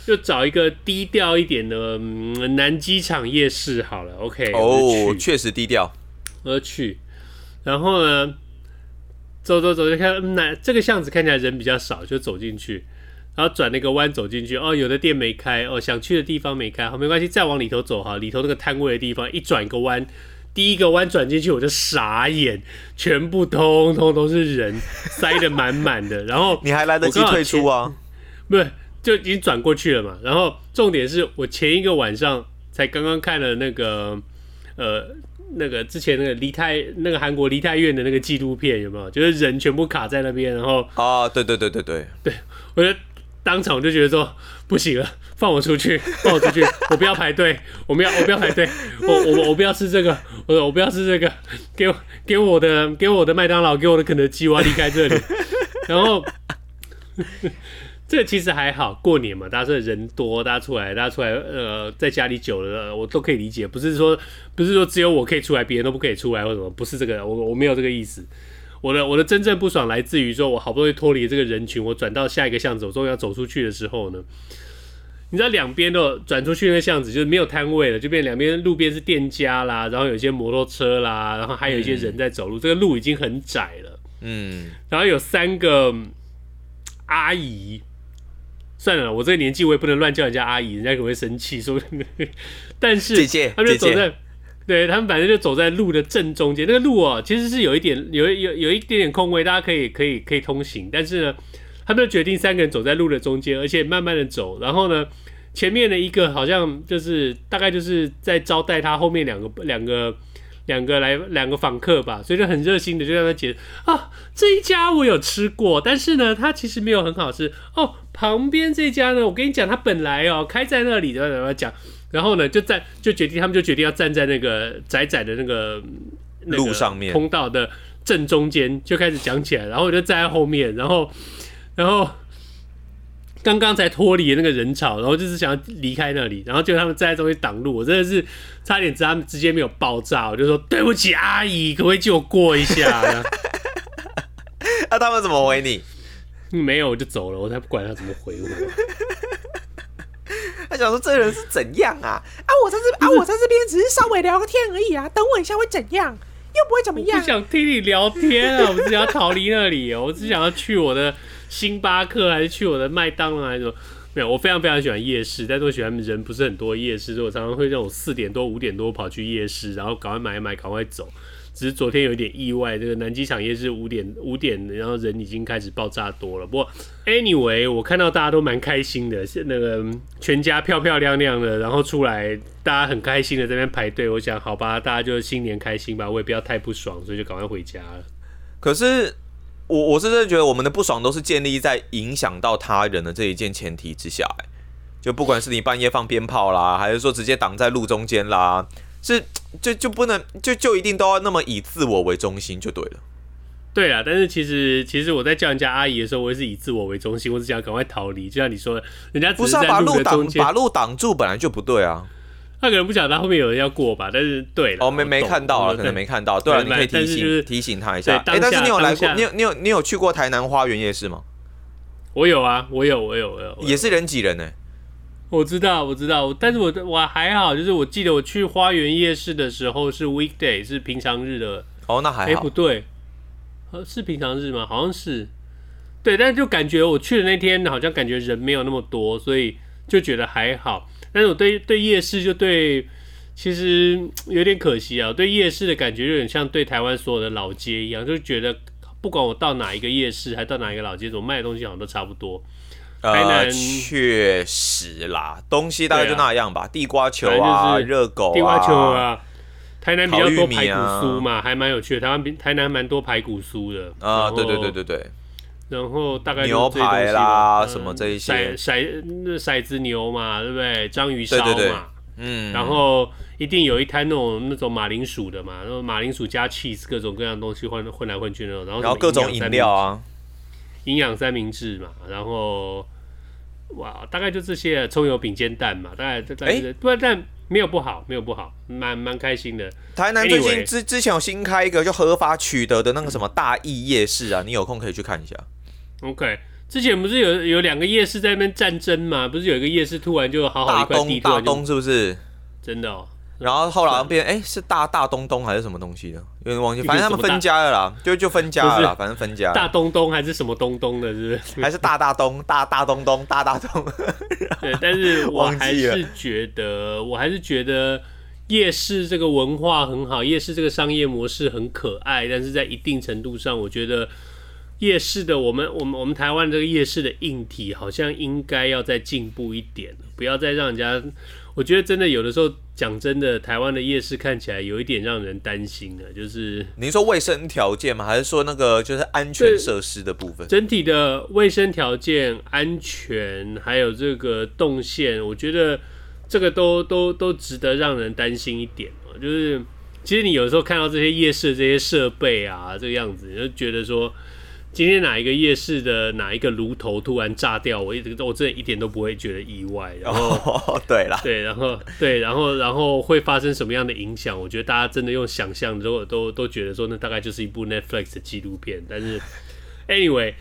就找一个低调一点的、嗯、南机场夜市好了。OK，哦，确实低调。我去，然后呢，走走走就看那、嗯、这个巷子看起来人比较少，就走进去。然后转那个弯走进去，哦，有的店没开，哦，想去的地方没开，好，没关系，再往里头走哈，里头那个摊位的地方，一转个弯，第一个弯转进去我就傻眼，全部通通都是人，塞得满满的，然后 (laughs) 你还来得及退出啊？不是，就已经转过去了嘛。然后重点是我前一个晚上才刚刚看了那个，呃，那个之前那个梨泰那个韩国梨泰院的那个纪录片，有没有？就是人全部卡在那边，然后啊，对对对对对，对我觉得。当场我就觉得说不行了，放我出去，(laughs) 放我出去，我不要排队，我不要，我不要排队，我我我不要吃这个，我我不要吃这个，给我给我的给我的麦当劳，给我的肯德基，我要离开这里。(laughs) 然后 (laughs) 这其实还好，过年嘛，大家说人多，大家出来，大家出来，呃，在家里久了，我都可以理解，不是说不是说只有我可以出来，别人都不可以出来或什么，不是这个，我我没有这个意思。我的我的真正不爽来自于说，我好不容易脱离这个人群，我转到下一个巷子，我终于要走出去的时候呢，你知道两边都转出去那个巷子就是没有摊位了，就变两边路边是店家啦，然后有一些摩托车啦，然后还有一些人在走路，嗯、这个路已经很窄了，嗯，然后有三个阿姨，算了，我这个年纪我也不能乱叫人家阿姨，人家可能会生气说，(laughs) 但是姐姐他们就走在。对，他们反正就走在路的正中间，那个路哦，其实是有一点有有有一点点空位，大家可以可以可以通行。但是呢，他们就决定三个人走在路的中间，而且慢慢的走。然后呢，前面的一个好像就是大概就是在招待他后面两个两个两个来两个访客吧，所以就很热心的就让他解释啊，这一家我有吃过，但是呢，它其实没有很好吃哦。旁边这家呢，我跟你讲，它本来哦开在那里，然后讲。然后呢，就站就决定，他们就决定要站在那个窄窄的那个路上面通道的正中间，就开始讲起来。然后我就站在后面，然后然后刚刚才脱离那个人潮，然后就是想要离开那里，然后就他们站在中间挡路，我真的是差点他们直接没有爆炸，我就说对不起阿姨，可不可以借我过一下？那、啊、他们怎么回你？没有，我就走了，我才不管他怎么回我。他想说这人是怎样啊？啊，我在这啊，我在这边只是稍微聊个天而已啊。等我一下会怎样？又不会怎么样。我不想听你聊天啊！我只想要逃离那里，我只想要去我的星巴克，还是去我的麦当劳，还是什么？没有，我非常非常喜欢夜市，但是我喜欢人不是很多夜市，所以我常常会那种四点多、五点多跑去夜市，然后赶快买一买，赶快走。只是昨天有一点意外，这个南机场夜市五点五点，然后人已经开始爆炸多了。不过，anyway，我看到大家都蛮开心的，是那个全家漂漂亮亮的，然后出来，大家很开心的在那边排队。我想，好吧，大家就新年开心吧，我也不要太不爽，所以就赶快回家了。可是，我我是真的觉得我们的不爽都是建立在影响到他人的这一件前提之下，就不管是你半夜放鞭炮啦，还是说直接挡在路中间啦，是就就不能就就一定都要那么以自我为中心就对了。对啊，但是其实其实我在叫人家阿姨的时候，我也是以自我为中心，我只想赶快逃离。就像你说的，人家不是啊，把路挡把路挡住本来就不对啊。他可能不晓得他后面有人要过吧，但是对了，哦，没没看到了，可能没看到。对了，你可以提醒、就是、提醒他一下。哎、欸，但是你有来过，你有你有你有去过台南花园夜市吗？我有啊，我有我有我有，也是人挤人呢、欸。我知道我知道，但是我我还好，就是我记得我去花园夜市的时候是 weekday，是平常日的。哦，那还好。哎、欸，不对，是平常日吗？好像是。对，但是就感觉我去的那天好像感觉人没有那么多，所以就觉得还好。但是我对对夜市就对，其实有点可惜啊。对夜市的感觉有点像对台湾所有的老街一样，就觉得不管我到哪一个夜市，还到哪一个老街，我卖的东西好像都差不多。台南呃，确实啦，东西大概就那样吧。啊、地瓜球啊，热狗啊，地瓜球啊。台南比较多排骨酥嘛，还蛮有趣的。台湾比台南蛮多排骨酥的啊，对对对对对。然后大概牛排啦，什么这一些，骰骰那骰子牛嘛，对不对？章鱼烧嘛，对对对嗯。然后一定有一摊那种那种马铃薯的嘛，然后马铃薯加 cheese 各种各样的东西混混来混去那种，然后然后各种饮料啊，营养三明治嘛，然后哇，大概就这些，葱油饼煎蛋嘛，大概大概是，不然但没有不好，没有不好，蛮蛮开心的。台南最近之之前有新开一个就合法取得的那个什么大义夜市啊，你有空可以去看一下。OK，之前不是有有两个夜市在那边战争嘛？不是有一个夜市突然就好好一块地，大东是不是？真的哦。然后后来变哎、欸，是大大东东还是什么东西的？有点忘记，反正他们分家了啦，就就分家了啦，反正分家。大东东还是什么东东的，是不是？还是大大东大大东东大大东？(laughs) 对，但是我还是觉得，我还是觉得夜市这个文化很好，夜市这个商业模式很可爱，但是在一定程度上，我觉得。夜市的我们，我们我们台湾这个夜市的硬体好像应该要再进步一点，不要再让人家。我觉得真的有的时候讲真的，台湾的夜市看起来有一点让人担心的，就是您说卫生条件吗？还是说那个就是安全设施的部分？整体的卫生条件、安全还有这个动线，我觉得这个都都都值得让人担心一点。就是其实你有时候看到这些夜市的这些设备啊，这个样子，你就觉得说。今天哪一个夜市的哪一个炉头突然炸掉，我一直我真的一点都不会觉得意外。然后，哦、对了，对，然后对，然后然后会发生什么样的影响？我觉得大家真的用想象都都都觉得说，那大概就是一部 Netflix 的纪录片。但是，anyway，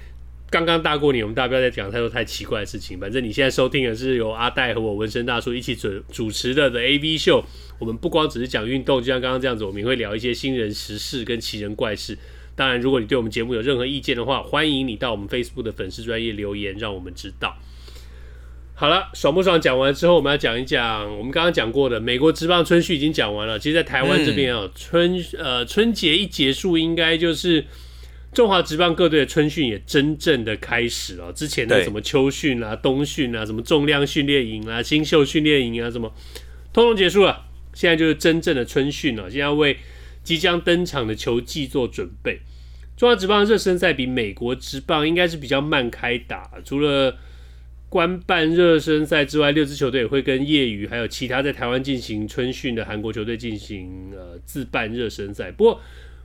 刚刚大过年，我们大家不要再讲太多太奇怪的事情。反正你现在收听的是由阿戴和我纹身大叔一起主主持的的 AV 秀。我们不光只是讲运动，就像刚刚这样子，我们也会聊一些新人时事跟奇人怪事。当然，如果你对我们节目有任何意见的话，欢迎你到我们 Facebook 的粉丝专业留言，让我们知道。好了，爽不爽？讲完之后，我们要讲一讲我们刚刚讲过的美国职棒春训已经讲完了。其实，在台湾这边啊，春呃春节一结束，应该就是中华职棒各队的春训也真正的开始了。之前的什么秋训啊、冬训啊、什么重量训练营啊、新秀训练营啊，什么通通结束了。现在就是真正的春训了，现在为。即将登场的球季做准备，中华职棒热身赛比美国职棒应该是比较慢开打。除了官办热身赛之外，六支球队也会跟业余还有其他在台湾进行春训的韩国球队进行呃自办热身赛。不过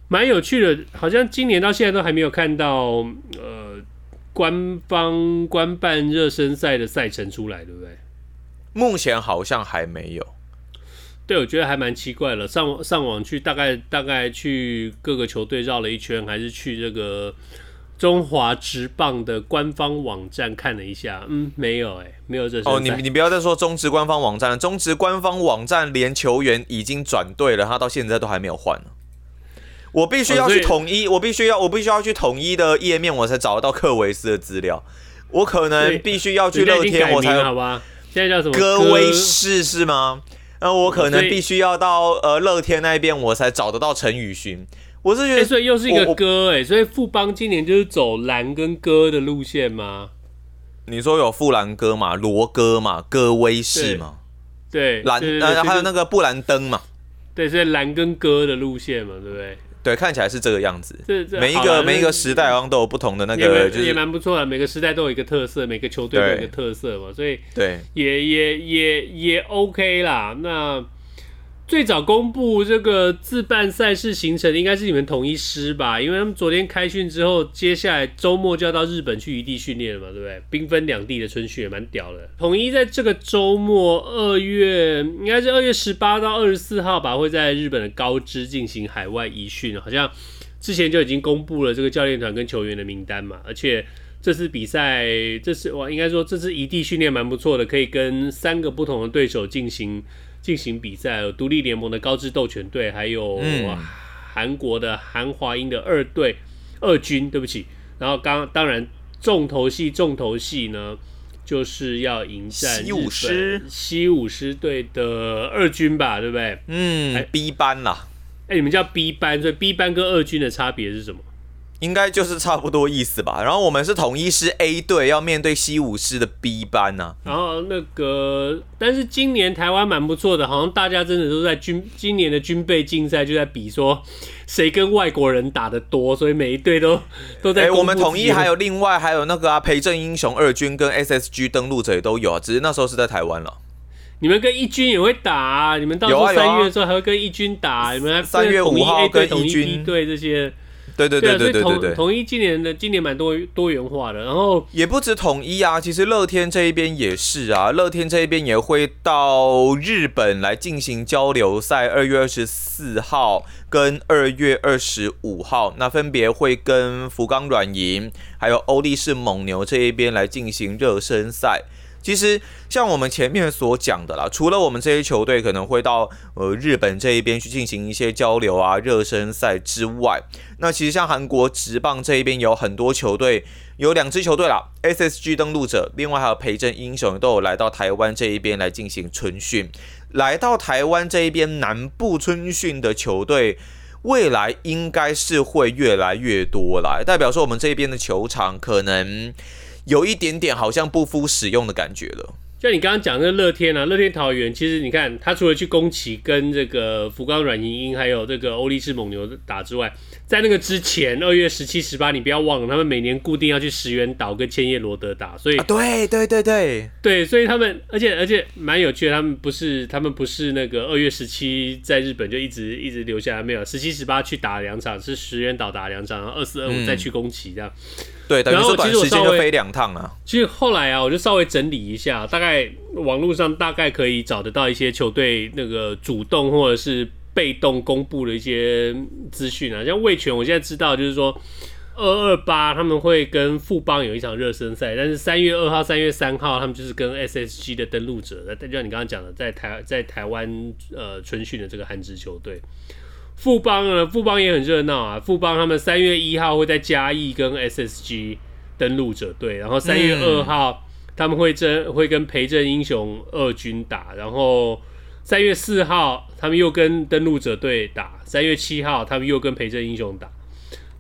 蛮有趣的，好像今年到现在都还没有看到呃官方官办热身赛的赛程出来，对不对？目前好像还没有。对，我觉得还蛮奇怪的。上上网去，大概大概去各个球队绕了一圈，还是去这个中华职棒的官方网站看了一下。嗯，没有哎、欸，没有这。哦，你你不要再说中职官方网站了，中职官方网站连球员已经转队了，他到现在都还没有换呢。我必须要去统一，哦、我必须要我必须要去统一的页面，我才找得到克维斯的资料。我可能必须要去乐天，我才好吧？现在叫什么？戈威士是吗？那我可能必须要到呃乐天那边，我才找得到陈宇勋。我是觉得，欸、所以又是一个哥哎、欸，所以富邦今年就是走蓝跟哥的路线吗？你说有富兰哥嘛，罗哥嘛，哥威士嘛，对，蓝呃还有那个布兰登嘛，对，所以蓝跟哥的路线嘛，对不对？对，看起来是这个样子。是这每一个每一个时代好像都有不同的那个，就是也蛮不错的。每个时代都有一个特色，每个球队都有一个特色嘛，所以对，也也也也 OK 啦。那。最早公布这个自办赛事行程的应该是你们统一师吧？因为他们昨天开训之后，接下来周末就要到日本去异地训练了嘛，对不对？兵分两地的春训也蛮屌的。统一在这个周末，二月应该是二月十八到二十四号吧，会在日本的高知进行海外移训，好像之前就已经公布了这个教练团跟球员的名单嘛。而且这次比赛，这次哇，应该说这次异地训练蛮不错的，可以跟三个不同的对手进行。进行比赛，独立联盟的高知斗犬队，还有韩国的韩华英的二队二军，对不起。然后刚当然重头戏重头戏呢，就是要迎战西武狮西武师队的二军吧，对不对？嗯，B 班啦。哎，你们叫 B 班，所以 B 班跟二军的差别是什么？应该就是差不多意思吧。然后我们是统一师 A 队要面对西武师的 B 班呐、啊。然后那个，但是今年台湾蛮不错的，好像大家真的都在军今年的军备竞赛就在比说谁跟外国人打的多，所以每一队都 (laughs) 都在。哎，我们统一还有另外还有那个啊，培正英雄二军跟 SSG 登陆者也都有啊，只是那时候是在台湾了。你们跟一军也会打啊？你们到时候三月的时候还会跟一军打？啊啊、你们还三月五号跟一军对这些。对对对对对对对，统一今年的今年蛮多多元化的，然后也不止统一啊，其实乐天这一边也是啊，乐天这一边也会到日本来进行交流赛，二月二十四号跟二月二十五号，那分别会跟福冈软银还有欧力士蒙牛这一边来进行热身赛。其实像我们前面所讲的啦，除了我们这些球队可能会到呃日本这一边去进行一些交流啊、热身赛之外，那其实像韩国职棒这一边有很多球队，有两支球队啦，SSG 登陆者，另外还有培正英雄都有来到台湾这一边来进行春训。来到台湾这一边南部春训的球队，未来应该是会越来越多啦，代表说我们这边的球场可能。有一点点好像不敷使用的感觉了。像你刚刚讲的乐天啊，乐天桃园，其实你看他除了去宫崎跟这个福冈软银鹰，还有这个欧力士蒙牛打之外，在那个之前二月十七、十八，你不要忘了，他们每年固定要去石原岛跟千叶罗德打，所以、啊、对对对对对，所以他们而且而且蛮有趣的，他们不是他们不是那个二月十七在日本就一直一直留下来没有，十七、十八去打两场，是石原岛打两场，然后二四、二五再去宫崎这样。嗯对，等于说短时间就飞两趟啊。其实后来啊，我就稍微整理一下，大概网络上大概可以找得到一些球队那个主动或者是被动公布的一些资讯啊。像魏权，我现在知道就是说二二八他们会跟富邦有一场热身赛，但是三月二号、三月三号他们就是跟 SSG 的登陆者，那就像你刚刚讲的，在台在台湾呃春训的这个韩职球队。富邦呢？富邦也很热闹啊！富邦他们三月一号会在嘉义跟 SSG 登陆者队，然后三月二号他们会争会跟培正英雄二军打，然后三月四号他们又跟登陆者队打，三月七号他们又跟陪正英雄打，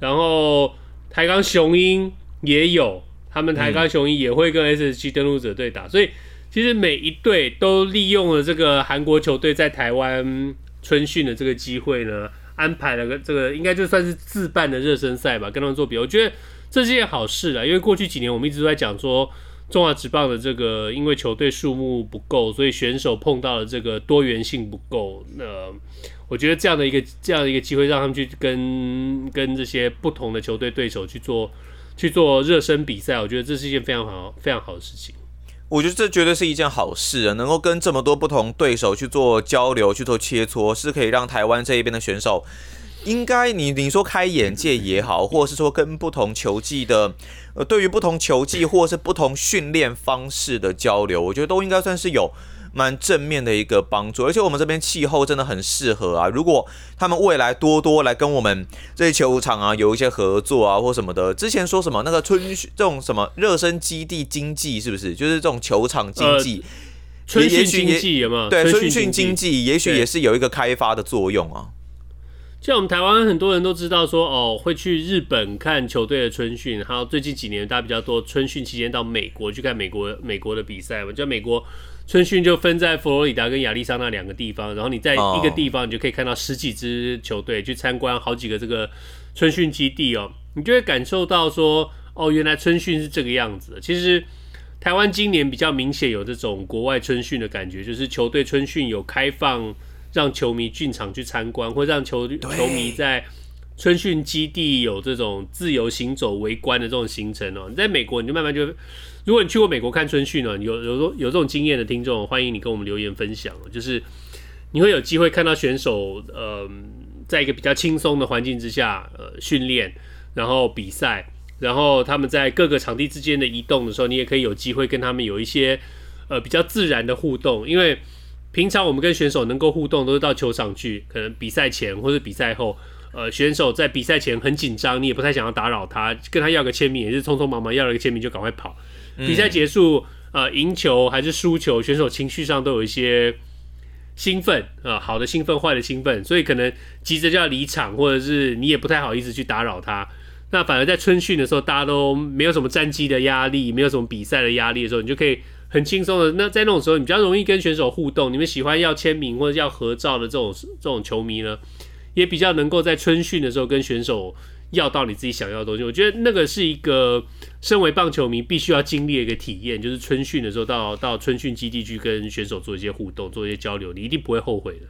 然后台钢雄鹰也有，他们台钢雄鹰也会跟 SSG 登陆者队打，所以其实每一队都利用了这个韩国球队在台湾。春训的这个机会呢，安排了个这个应该就算是自办的热身赛吧，跟他们做比。我觉得这是件好事啊，因为过去几年我们一直都在讲说，中华职棒的这个因为球队数目不够，所以选手碰到了这个多元性不够。那我觉得这样的一个这样的一个机会，让他们去跟跟这些不同的球队对手去做去做热身比赛，我觉得这是一件非常好非常好的事情。我觉得这绝对是一件好事啊！能够跟这么多不同对手去做交流、去做切磋，是可以让台湾这一边的选手，应该你你说开眼界也好，或者是说跟不同球技的，呃，对于不同球技或是不同训练方式的交流，我觉得都应该算是有。蛮正面的一个帮助，而且我们这边气候真的很适合啊。如果他们未来多多来跟我们这些球场啊有一些合作啊或什么的，之前说什么那个春训这种什么热身基地经济是不是？就是这种球场经济，呃、春训经济有没有？对，春训经济也许也是有一个开发的作用啊。像我们台湾很多人都知道说，哦，会去日本看球队的春训，还有最近几年大家比较多春训期间到美国去看美国美国的比赛嘛，就美国春训就分在佛罗里达跟亚利桑那两个地方，然后你在一个地方你就可以看到十几支球队去参观好几个这个春训基地哦，你就会感受到说，哦，原来春训是这个样子的。其实台湾今年比较明显有这种国外春训的感觉，就是球队春训有开放。让球迷进场去参观，或让球球迷在春训基地有这种自由行走、围观的这种行程哦。你在美国，你就慢慢就，如果你去过美国看春训呢，有有有这种经验的听众，欢迎你跟我们留言分享。就是你会有机会看到选手，呃，在一个比较轻松的环境之下，呃，训练，然后比赛，然后他们在各个场地之间的移动的时候，你也可以有机会跟他们有一些呃比较自然的互动，因为。平常我们跟选手能够互动，都是到球场去，可能比赛前或者比赛后，呃，选手在比赛前很紧张，你也不太想要打扰他，跟他要个签名也是匆匆忙忙要了个签名就赶快跑。比赛结束，呃，赢球还是输球，选手情绪上都有一些兴奋啊，好的兴奋，坏的兴奋，所以可能急着就要离场，或者是你也不太好意思去打扰他。那反而在春训的时候，大家都没有什么战绩的压力，没有什么比赛的压力的时候，你就可以。很轻松的，那在那种时候，你比较容易跟选手互动。你们喜欢要签名或者要合照的这种这种球迷呢，也比较能够在春训的时候跟选手要到你自己想要的东西。我觉得那个是一个身为棒球迷必须要经历的一个体验，就是春训的时候到到春训基地去跟选手做一些互动，做一些交流，你一定不会后悔的。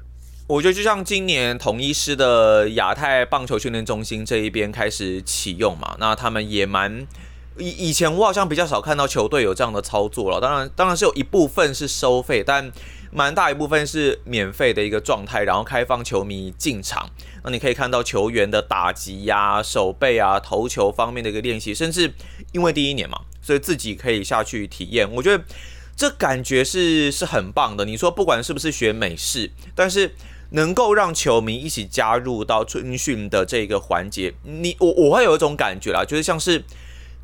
我觉得就像今年统一师的亚太棒球训练中心这一边开始启用嘛，那他们也蛮。以以前我好像比较少看到球队有这样的操作了，当然当然是有一部分是收费，但蛮大一部分是免费的一个状态，然后开放球迷进场，那你可以看到球员的打击呀、啊、守备啊、投球方面的一个练习，甚至因为第一年嘛，所以自己可以下去体验，我觉得这感觉是是很棒的。你说不管是不是学美式，但是能够让球迷一起加入到春训的这个环节，你我我会有一种感觉啦，就是像是。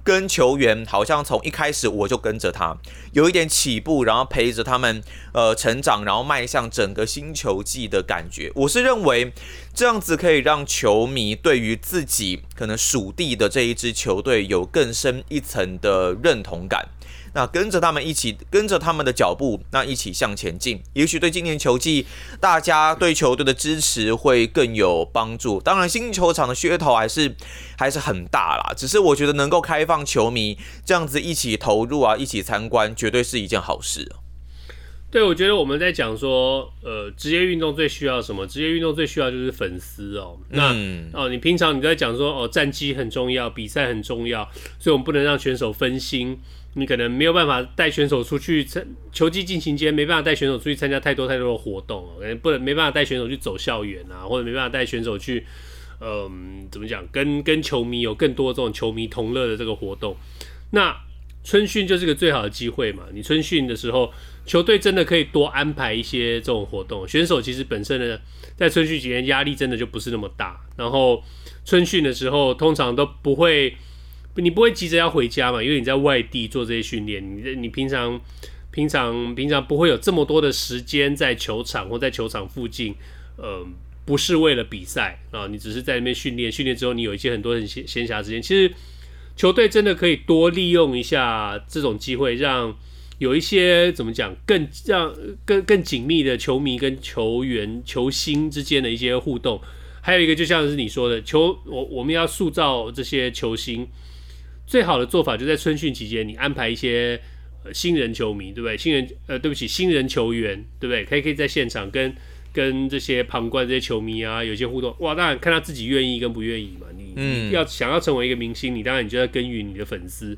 跟球员好像从一开始我就跟着他，有一点起步，然后陪着他们呃成长，然后迈向整个新球季的感觉。我是认为这样子可以让球迷对于自己可能属地的这一支球队有更深一层的认同感。那跟着他们一起，跟着他们的脚步，那一起向前进，也许对今年球季大家对球队的支持会更有帮助。当然，新球场的噱头还是还是很大啦。只是我觉得能够开放球迷这样子一起投入啊，一起参观，绝对是一件好事。对，我觉得我们在讲说，呃，职业运动最需要什么？职业运动最需要就是粉丝哦。那、嗯、哦，你平常你在讲说，哦，战绩很重要，比赛很重要，所以我们不能让选手分心。你可能没有办法带选手出去参球季进行间，没办法带选手出去参加太多太多的活动，可能不能没办法带选手去走校园啊，或者没办法带选手去，嗯、怎么讲，跟跟球迷有更多这种球迷同乐的这个活动。那春训就是个最好的机会嘛。你春训的时候，球队真的可以多安排一些这种活动。选手其实本身呢，在春训期间压力真的就不是那么大。然后春训的时候，通常都不会。你不会急着要回家嘛？因为你在外地做这些训练，你你平常平常平常不会有这么多的时间在球场或在球场附近，呃，不是为了比赛啊，你只是在那边训练，训练之后你有一些很多很闲闲暇时间。其实球队真的可以多利用一下这种机会，让有一些怎么讲，更让更更紧密的球迷跟球员、球星之间的一些互动。还有一个就像是你说的，球我我们要塑造这些球星。最好的做法就在春训期间，你安排一些呃新人球迷，对不对？新人呃，对不起，新人球员，对不对？可以可以在现场跟跟这些旁观这些球迷啊，有些互动。哇，当然看他自己愿意跟不愿意嘛。你你要想要成为一个明星，你当然你就要耕耘你的粉丝。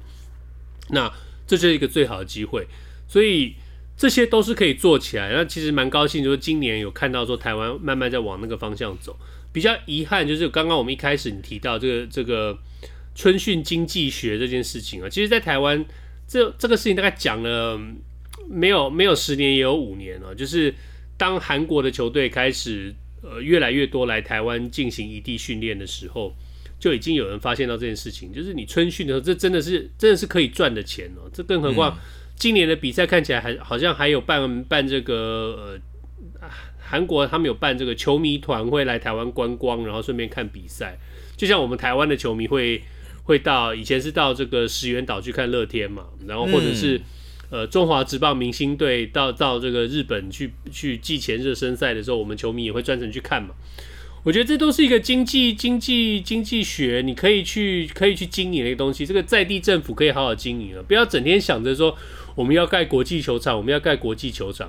那这就是一个最好的机会，所以这些都是可以做起来。那其实蛮高兴，就是今年有看到说台湾慢慢在往那个方向走。比较遗憾就是刚刚我们一开始你提到这个这个。春训经济学这件事情啊，其实，在台湾这这个事情大概讲了没有没有十年，也有五年了。就是当韩国的球队开始呃越来越多来台湾进行异地训练的时候，就已经有人发现到这件事情。就是你春训的时候，这真的是真的是可以赚的钱哦。这更何况今年的比赛看起来还好像还有办办这个呃韩国他们有办这个球迷团会来台湾观光，然后顺便看比赛，就像我们台湾的球迷会会到以前是到这个石原岛去看乐天嘛，然后或者是、嗯、呃中华职棒明星队到到这个日本去去季前热身赛的时候，我们球迷也会专程去看嘛。我觉得这都是一个经济经济经济学，你可以去可以去经营的一个东西。这个在地政府可以好好经营了，不要整天想着说我们要盖国际球场，我们要盖国际球场。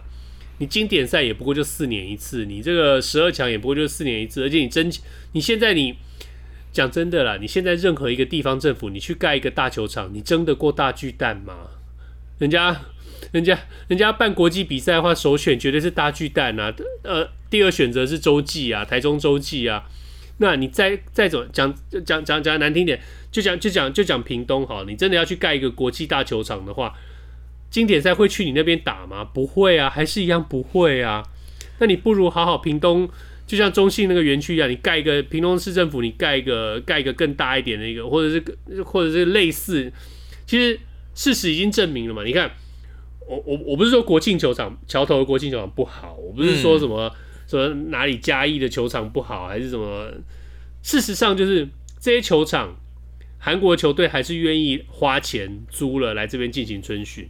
你经典赛也不过就四年一次，你这个十二强也不过就四年一次，而且你真你现在你讲真的啦，你现在任何一个地方政府，你去盖一个大球场，你争得过大巨蛋吗？人家人家人家办国际比赛的话，首选绝对是大巨蛋啊，呃，第二选择是洲际啊，台中洲际啊。那你再再怎么讲讲讲讲难听点，就讲就讲就讲屏东好，你真的要去盖一个国际大球场的话。经典赛会去你那边打吗？不会啊，还是一样不会啊。那你不如好好屏东，就像中信那个园区一样，你盖一个屏东市政府，你盖一个盖一个更大一点的一个，或者是或者是类似。其实事实已经证明了嘛。你看，我我我不是说国庆球场桥头的国庆球场不好，我不是说什么、嗯、什么哪里嘉义的球场不好，还是什么。事实上就是这些球场，韩国球队还是愿意花钱租了来这边进行春训。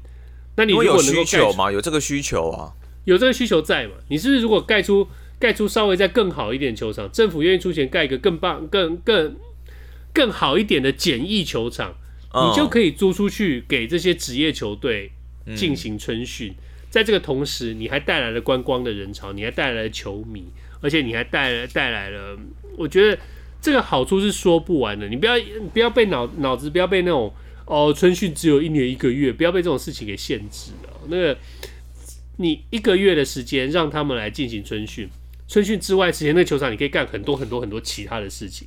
那你如果能够有需求嘛？有这个需求啊，有这个需求在嘛？你是不是如果盖出盖出稍微再更好一点球场，政府愿意出钱盖一个更棒、更更更好一点的简易球场，嗯、你就可以租出去给这些职业球队进行春训。嗯、在这个同时，你还带来了观光的人潮，你还带来了球迷，而且你还带来带来了，我觉得这个好处是说不完的。你不要不要被脑脑子不要被那种。哦，春训只有一年一个月，不要被这种事情给限制了。那个，你一个月的时间让他们来进行春训，春训之外时间，那个球场你可以干很多很多很多其他的事情，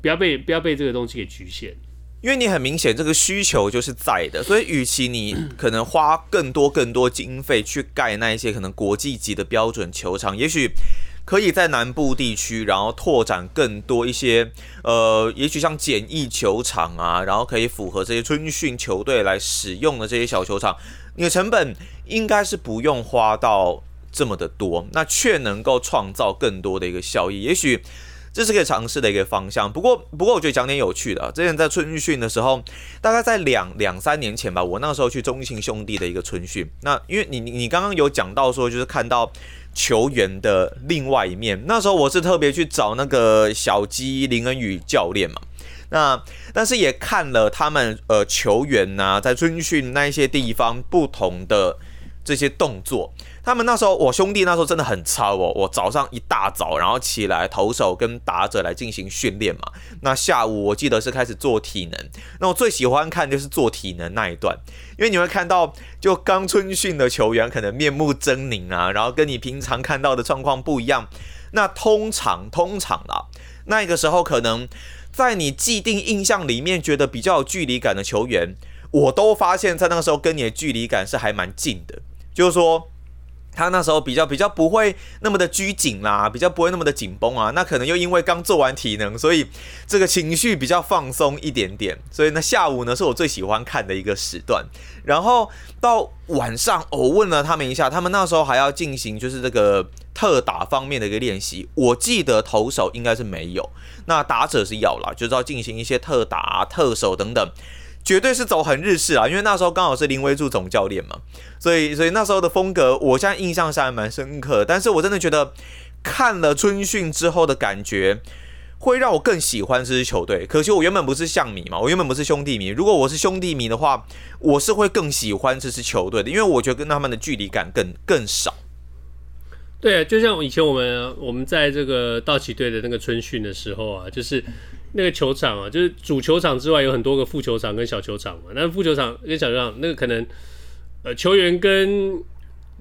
不要被不要被这个东西给局限。因为你很明显这个需求就是在的，所以与其你可能花更多更多经费去盖那一些可能国际级的标准球场，也许。可以在南部地区，然后拓展更多一些，呃，也许像简易球场啊，然后可以符合这些春训球队来使用的这些小球场，你的成本应该是不用花到这么的多，那却能够创造更多的一个效益，也许这是可以尝试的一个方向。不过，不过我觉得讲点有趣的，之前在春训的时候，大概在两两三年前吧，我那时候去中信兄弟的一个春训，那因为你你刚刚有讲到说，就是看到。球员的另外一面，那时候我是特别去找那个小鸡林恩宇教练嘛，那但是也看了他们呃球员呐、在春训那一些地方不同的这些动作。他们那时候，我兄弟那时候真的很操哦。我早上一大早，然后起来投手跟打者来进行训练嘛。那下午我记得是开始做体能。那我最喜欢看就是做体能那一段，因为你会看到就刚春训的球员可能面目狰狞啊，然后跟你平常看到的状况不一样。那通常通常啦，那个时候可能在你既定印象里面觉得比较有距离感的球员，我都发现在那个时候跟你的距离感是还蛮近的，就是说。他那时候比较比较不会那么的拘谨啦，比较不会那么的紧绷啊。那可能又因为刚做完体能，所以这个情绪比较放松一点点。所以呢，下午呢是我最喜欢看的一个时段。然后到晚上，我问了他们一下，他们那时候还要进行就是这个特打方面的一个练习。我记得投手应该是没有，那打者是要啦，就是要进行一些特打、特守等等。绝对是走很日式啊，因为那时候刚好是林威助总教练嘛，所以所以那时候的风格，我现在印象是还蛮深刻。但是我真的觉得看了春训之后的感觉，会让我更喜欢这支球队。可惜我原本不是象迷嘛，我原本不是兄弟迷。如果我是兄弟迷的话，我是会更喜欢这支球队的，因为我觉得跟他们的距离感更更少。对，就像以前我们我们在这个道奇队的那个春训的时候啊，就是。那个球场啊，就是主球场之外有很多个副球场跟小球场嘛。那副球场跟小球场，那个可能呃球员跟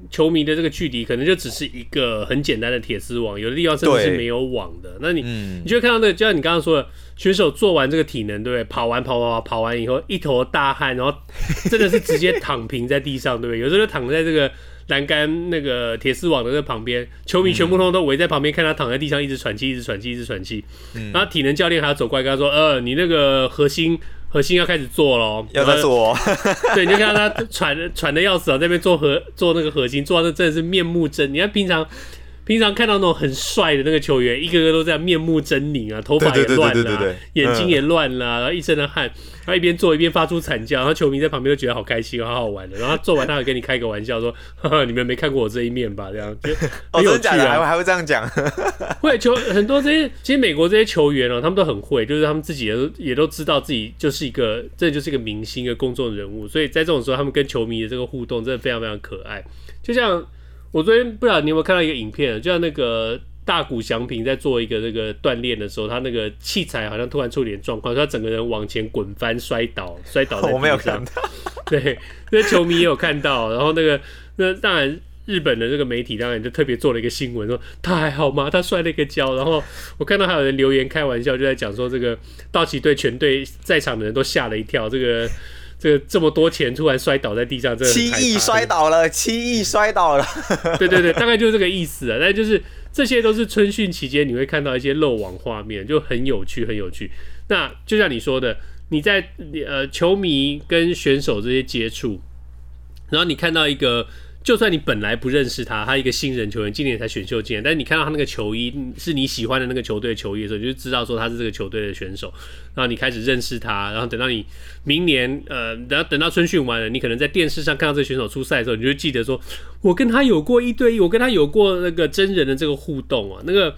球迷的这个距离，可能就只是一个很简单的铁丝网，有的地方甚至是没有网的。那你、嗯、你就会看到那个，就像你刚刚说的，选手做完这个体能，对不对？跑完跑跑跑跑完以后，一头大汗，然后真的是直接躺平在地上，对不对？有时候就躺在这个。栏杆那个铁丝网的那旁边，球迷全部通都围在旁边，看他躺在地上一直喘气，一直喘气，一直喘气。嗯，然后体能教练还要走过来跟他说：“呃，你那个核心 (laughs) 核心要开始做喽，要在做。(laughs) ”对，你就看到他喘喘的要死啊，在那边做核做那个核心，做到那真的是面目狰狞。你看平常平常看到那种很帅的那个球员，一个个都这样面目狰狞啊，头发也乱了，眼睛也乱了，然后一身的汗，然后一边做一边发出惨叫，然后球迷在旁边都觉得好开心，好好玩的。然后做完他会跟你开个玩笑说：“ (laughs) 呵呵你们没看过我这一面吧？”这样就 (laughs) 很有趣啊，还会还会这样讲。(laughs) 会球很多这些，其实美国这些球员哦，他们都很会，就是他们自己也都也都知道自己就是一个，这就是一个明星，一个公众人物，所以在这种时候，他们跟球迷的这个互动真的非常非常可爱，就像。我昨天不知道你有没有看到一个影片，就像那个大谷翔平在做一个那个锻炼的时候，他那个器材好像突然出点状况，他整个人往前滚翻摔倒，摔倒在地上。(laughs) 我没有看到。(laughs) 对，那球迷也有看到。然后那个那当然日本的这个媒体当然就特别做了一个新闻，说他还好吗？他摔了一个跤。然后我看到还有人留言开玩笑，就在讲说这个道奇队全队在场的人都吓了一跳，这个。这个这么多钱突然摔倒在地上，这七亿摔倒了，七亿摔倒了。(laughs) 对对对，大概就是这个意思啊。但就是这些都是春训期间你会看到一些漏网画面，就很有趣，很有趣。那就像你说的，你在呃球迷跟选手这些接触，然后你看到一个。就算你本来不认识他，他一个新人球员，今年才选秀进来，但是你看到他那个球衣是你喜欢的那个球队球衣的时候，你就知道说他是这个球队的选手。然后你开始认识他，然后等到你明年，呃，等到等到春训完了，你可能在电视上看到这个选手出赛的时候，你就记得说，我跟他有过一对一，我跟他有过那个真人的这个互动啊，那个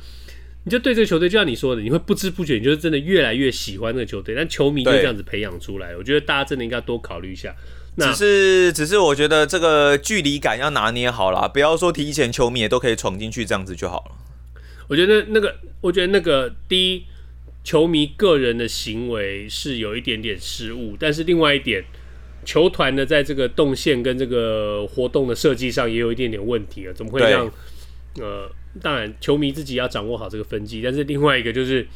你就对这个球队，就像你说的，你会不知不觉，你就是真的越来越喜欢那个球队。但球迷就这样子培养出来，我觉得大家真的应该多考虑一下。只是，只是我觉得这个距离感要拿捏好啦，不要说提前球迷也都可以闯进去这样子就好了。我觉得那个，我觉得那个第一，球迷个人的行为是有一点点失误，但是另外一点，球团呢在这个动线跟这个活动的设计上也有一点点问题啊，怎么会这样？呃，当然球迷自己要掌握好这个分际，但是另外一个就是。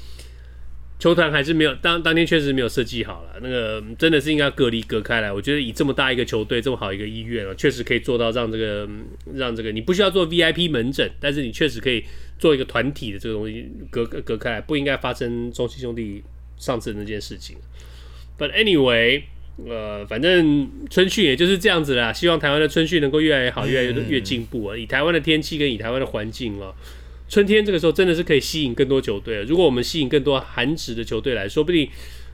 球团还是没有当当天确实没有设计好了，那个真的是应该隔离隔开来。我觉得以这么大一个球队，这么好一个医院啊，确实可以做到让这个让这个你不需要做 VIP 门诊，但是你确实可以做一个团体的这个东西隔隔开来，不应该发生中信兄弟上次的那件事情。But anyway，呃，反正春训也就是这样子啦。希望台湾的春训能够越来越好，越来越越进步啊。以台湾的天气跟以台湾的环境啊。春天这个时候真的是可以吸引更多球队。如果我们吸引更多韩职的球队来，说不定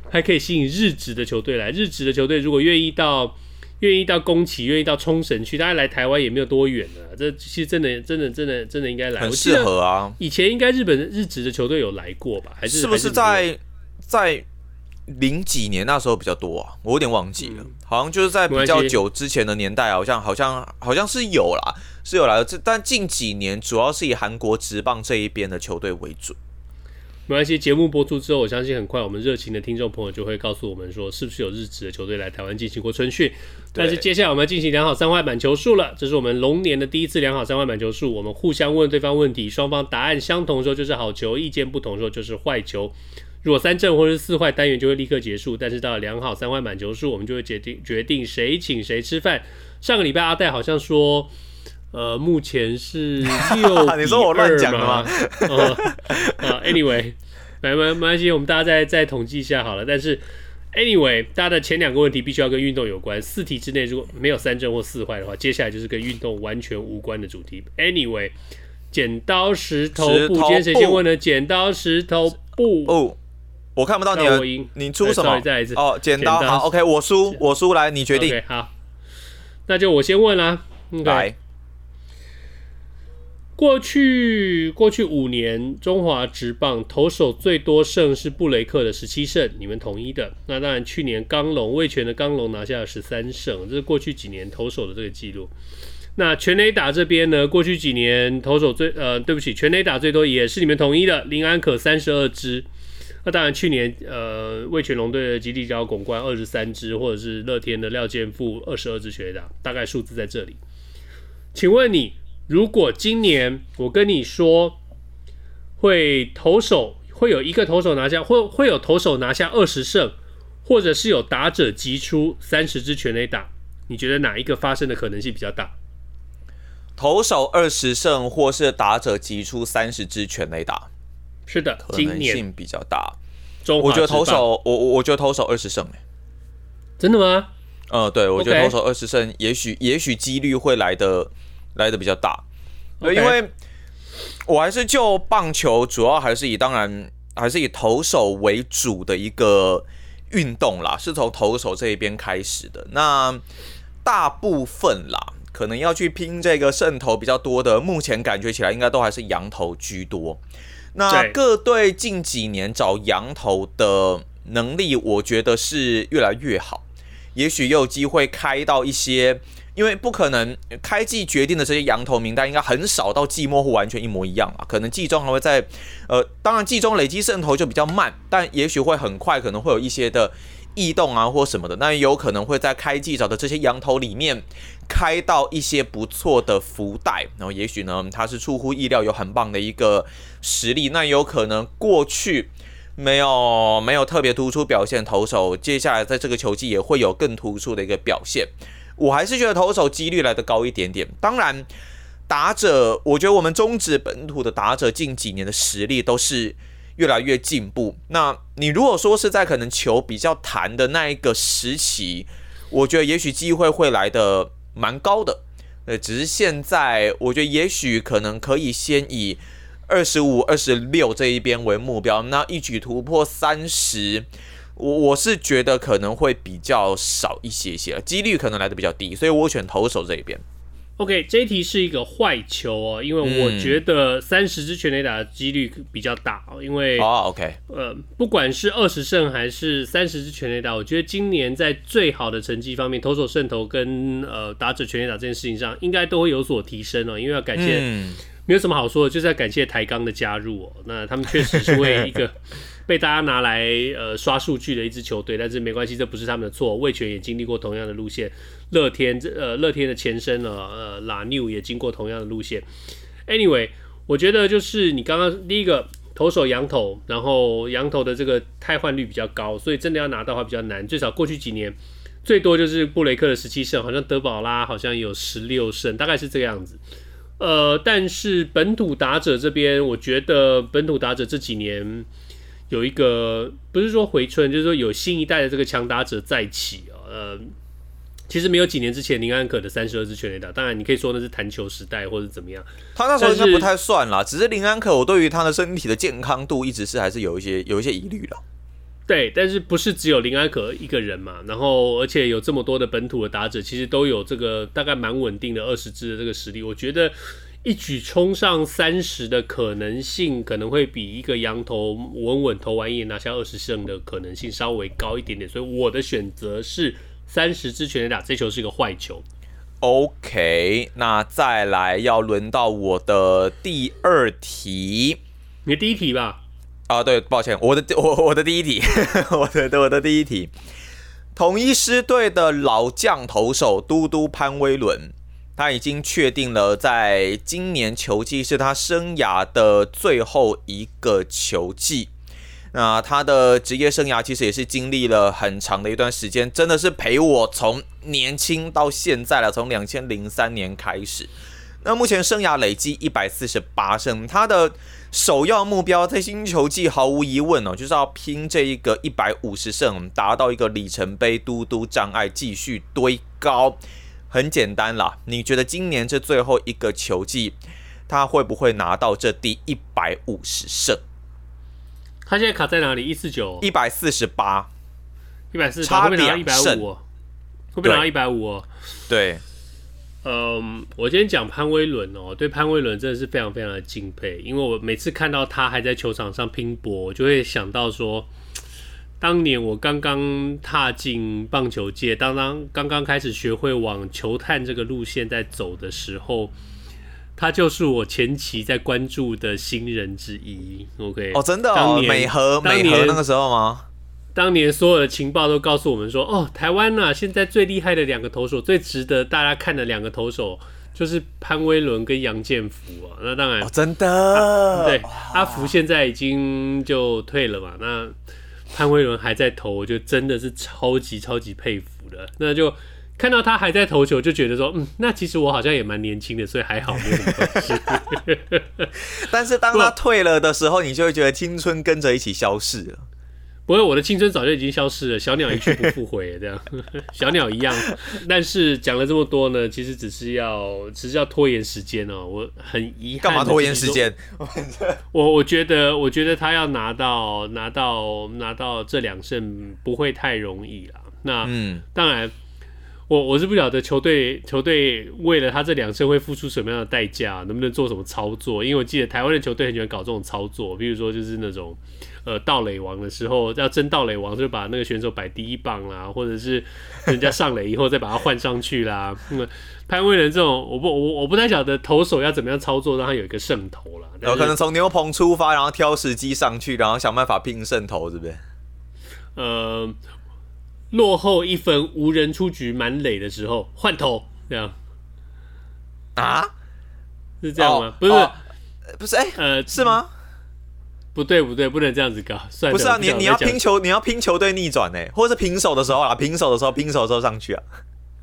还可以吸引日职的球队来。日职的球队如果愿意到愿意到宫崎，愿意到冲绳去，大家来台湾也没有多远的。这其实真的真的真的真的应该来，很适合啊。以前应该日本日职的球队有来过吧？还是是不是在在零几年那时候比较多啊？我有点忘记了，嗯、好像就是在比较久之前的年代，好像好像好像是有啦。是有来的，这但近几年主要是以韩国职棒这一边的球队为主。没关系，节目播出之后，我相信很快我们热情的听众朋友就会告诉我们说，是不是有日职的球队来台湾进行过春训。但是接下来我们要进行良好三坏满球数了，这是我们龙年的第一次良好三坏满球数。我们互相问对方问题，双方答案相同的时候就是好球，意见不同的时候就是坏球。如果三正或是四坏，单元就会立刻结束。但是到了两好三坏满球数，我们就会决定决定谁请谁吃饭。上个礼拜阿戴好像说。呃，目前是六比二 (laughs) 你说我乱讲的吗？(laughs) 呃，Anyway，没没没关系，我们大家再再统计一下好了。但是，Anyway，大家的前两个问题必须要跟运动有关。四题之内如果没有三正或四坏的话，接下来就是跟运动完全无关的主题。Anyway，剪刀石头布，今天谁先问呢？剪刀石头布。哦，我看不到你的，你出什么？再一次哦，剪刀。好，OK，我输，我输，来，你决定。Okay, 好，那就我先问啦。Okay. 来。过去过去五年，中华职棒投手最多胜是布雷克的十七胜，你们统一的。那当然，去年刚龙魏权的刚龙拿下了十三胜，这是过去几年投手的这个记录。那全垒打这边呢？过去几年投手最呃，对不起，全垒打最多也是你们统一的林安可三十二支。那当然，去年呃味全龙队的吉力高巩冠二十三支，或者是乐天的廖健富二十二支全垒打，大概数字在这里。请问你？如果今年我跟你说会投手会有一个投手拿下，会会有投手拿下二十胜，或者是有打者击出三十支全垒打，你觉得哪一个发生的可能性比较大？投手二十胜，或是打者击出三十支全垒打？是的，可能性比较大。我觉得投手，我我我觉得投手二十胜，真的吗？呃，对，我觉得投手二十胜，也许也许几率会来的。来的比较大，对，因为我还是就棒球，主要还是以当然还是以投手为主的一个运动啦，是从投手这一边开始的。那大部分啦，可能要去拼这个胜投比较多的，目前感觉起来应该都还是羊头居多。那各队近几年找羊头的能力，我觉得是越来越好，也许也有机会开到一些。因为不可能开季决定的这些羊头名单，应该很少到季末会完全一模一样啊。可能季中还会在，呃，当然季中累积胜投就比较慢，但也许会很快，可能会有一些的异动啊或什么的。那有可能会在开季找的这些羊头里面开到一些不错的福袋，然后也许呢，他是出乎意料有很棒的一个实力。那有可能过去没有没有特别突出表现投手，接下来在这个球季也会有更突出的一个表现。我还是觉得投手几率来得高一点点。当然，打者，我觉得我们中职本土的打者近几年的实力都是越来越进步。那你如果说是在可能球比较弹的那一个时期，我觉得也许机会会来的蛮高的。呃，只是现在我觉得也许可能可以先以二十五、二十六这一边为目标，那一举突破三十。我我是觉得可能会比较少一些些，几率可能来的比较低，所以我选投手这一边。OK，这一题是一个坏球哦，因为我觉得三十支全垒打的几率比较大哦，因为哦 OK，呃，不管是二十胜还是三十支全垒打，我觉得今年在最好的成绩方面，投手胜投跟呃打者全垒打这件事情上，应该都会有所提升哦，因为要感谢，嗯、没有什么好说的，就是要感谢台钢的加入哦，那他们确实是为一个。(laughs) 被大家拿来呃刷数据的一支球队，但是没关系，这不是他们的错。味全也经历过同样的路线，乐天这呃乐天的前身呢呃拉纽也经过同样的路线。Anyway，我觉得就是你刚刚第一个投手洋投，然后洋投的这个汰换率比较高，所以真的要拿到的话比较难。最少过去几年最多就是布雷克的十七胜，好像德保拉好像有十六胜，大概是这个样子。呃，但是本土打者这边，我觉得本土打者这几年。有一个不是说回春，就是说有新一代的这个强打者再起啊。呃，其实没有几年之前林安可的三十二支全垒打，当然你可以说那是弹球时代或者怎么样。他那时候应该不太算啦，只是林安可，我对于他的身体的健康度一直是还是有一些有一些疑虑的。对，但是不是只有林安可一个人嘛？然后而且有这么多的本土的打者，其实都有这个大概蛮稳定的二十支的这个实力，我觉得。一举冲上三十的可能性，可能会比一个羊头稳稳投完一拿下二十胜的可能性稍微高一点点，所以我的选择是三十支全垒打，这球是一个坏球。OK，那再来要轮到我的第二题，你的第一题吧？啊，对，抱歉，我的 (laughs) 我我的第一题，(laughs) 我的我的第一题，统一狮队的老将投手嘟嘟潘威伦。他已经确定了，在今年球季是他生涯的最后一个球季。那他的职业生涯其实也是经历了很长的一段时间，真的是陪我从年轻到现在了，从两千零三年开始。那目前生涯累计一百四十八胜，他的首要目标在新球季毫无疑问哦，就是要拼这一个一百五十胜，达到一个里程碑，嘟嘟障碍继续堆高。很简单啦，你觉得今年这最后一个球季，他会不会拿到这第一百五十胜？他现在卡在哪里？一四九，一百四十八，一百四十八，差两胜，会不会拿到一百五？对，嗯，我今天讲潘威伦哦，对潘威伦真的是非常非常的敬佩，因为我每次看到他还在球场上拼搏，我就会想到说。当年我刚刚踏进棒球界，当当刚刚开始学会往球探这个路线在走的时候，他就是我前期在关注的新人之一。OK，哦，真的哦，美和美和那个时候吗？当年所有的情报都告诉我们说，哦，台湾呐、啊，现在最厉害的两个投手，最值得大家看的两个投手，就是潘威伦跟杨建福啊。那当然，哦、真的，啊、对，阿福现在已经就退了嘛。那潘威伦还在投，我就真的是超级超级佩服的。那就看到他还在投球，就觉得说，嗯，那其实我好像也蛮年轻的，所以还好没有什么关系。(laughs) 但是当他退了的时候，你就会觉得青春跟着一起消逝了。不过我的青春早就已经消失了，小鸟一去不复回，这样 (laughs) 小鸟一样。但是讲了这么多呢，其实只是要，只是要拖延时间哦。我很遗憾，干嘛拖延时间？我我觉得，我觉得他要拿到拿到拿到这两胜不会太容易了。那嗯，当然。我我是不晓得球队球队为了他这两胜会付出什么样的代价，能不能做什么操作？因为我记得台湾的球队很喜欢搞这种操作，比如说就是那种呃盗垒王的时候要争盗垒王，就把那个选手摆第一棒啦，或者是人家上垒以后再把他换上去啦。那么潘威伦这种，我不我我不太晓得投手要怎么样操作让他有一个胜投啦。有可能从牛棚出发，然后挑时机上去，然后想办法拼胜投，是不是？呃。落后一分，无人出局，满垒的时候换投，这样啊？是这样吗？哦、不是，哦、不是，哎、欸，呃，是吗？不对，不对，不能这样子搞。算，不是啊，你你要拼球，你要拼球队逆转呢，或者是平手的时候啊，平手的时候，平手的时候上去啊。(laughs)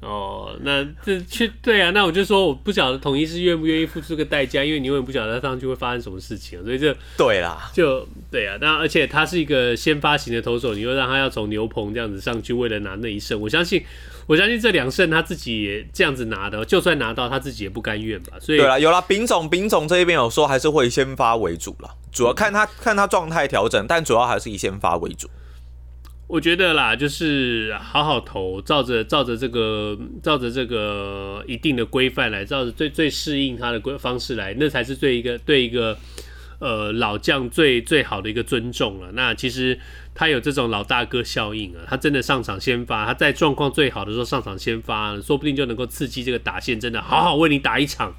哦，那这去对啊，那我就说我不晓得统一是愿不愿意付出这个代价，因为你永远不晓得他上去会发生什么事情，所以就对啦，就对啊。那而且他是一个先发型的投手，你又让他要从牛棚这样子上去，为了拿那一胜，我相信，我相信这两胜他自己也这样子拿的，就算拿到他自己也不甘愿吧。所以对了，有了，丙总丙总这一边有说还是会先发为主了，主要看他看他状态调整，但主要还是以先发为主。我觉得啦，就是好好投，照着照着这个照着这个一定的规范来，照着最最适应他的规方式来，那才是对一个对一个呃老将最最好的一个尊重了。那其实他有这种老大哥效应啊，他真的上场先发，他在状况最好的时候上场先发，说不定就能够刺激这个打线，真的好好为你打一场。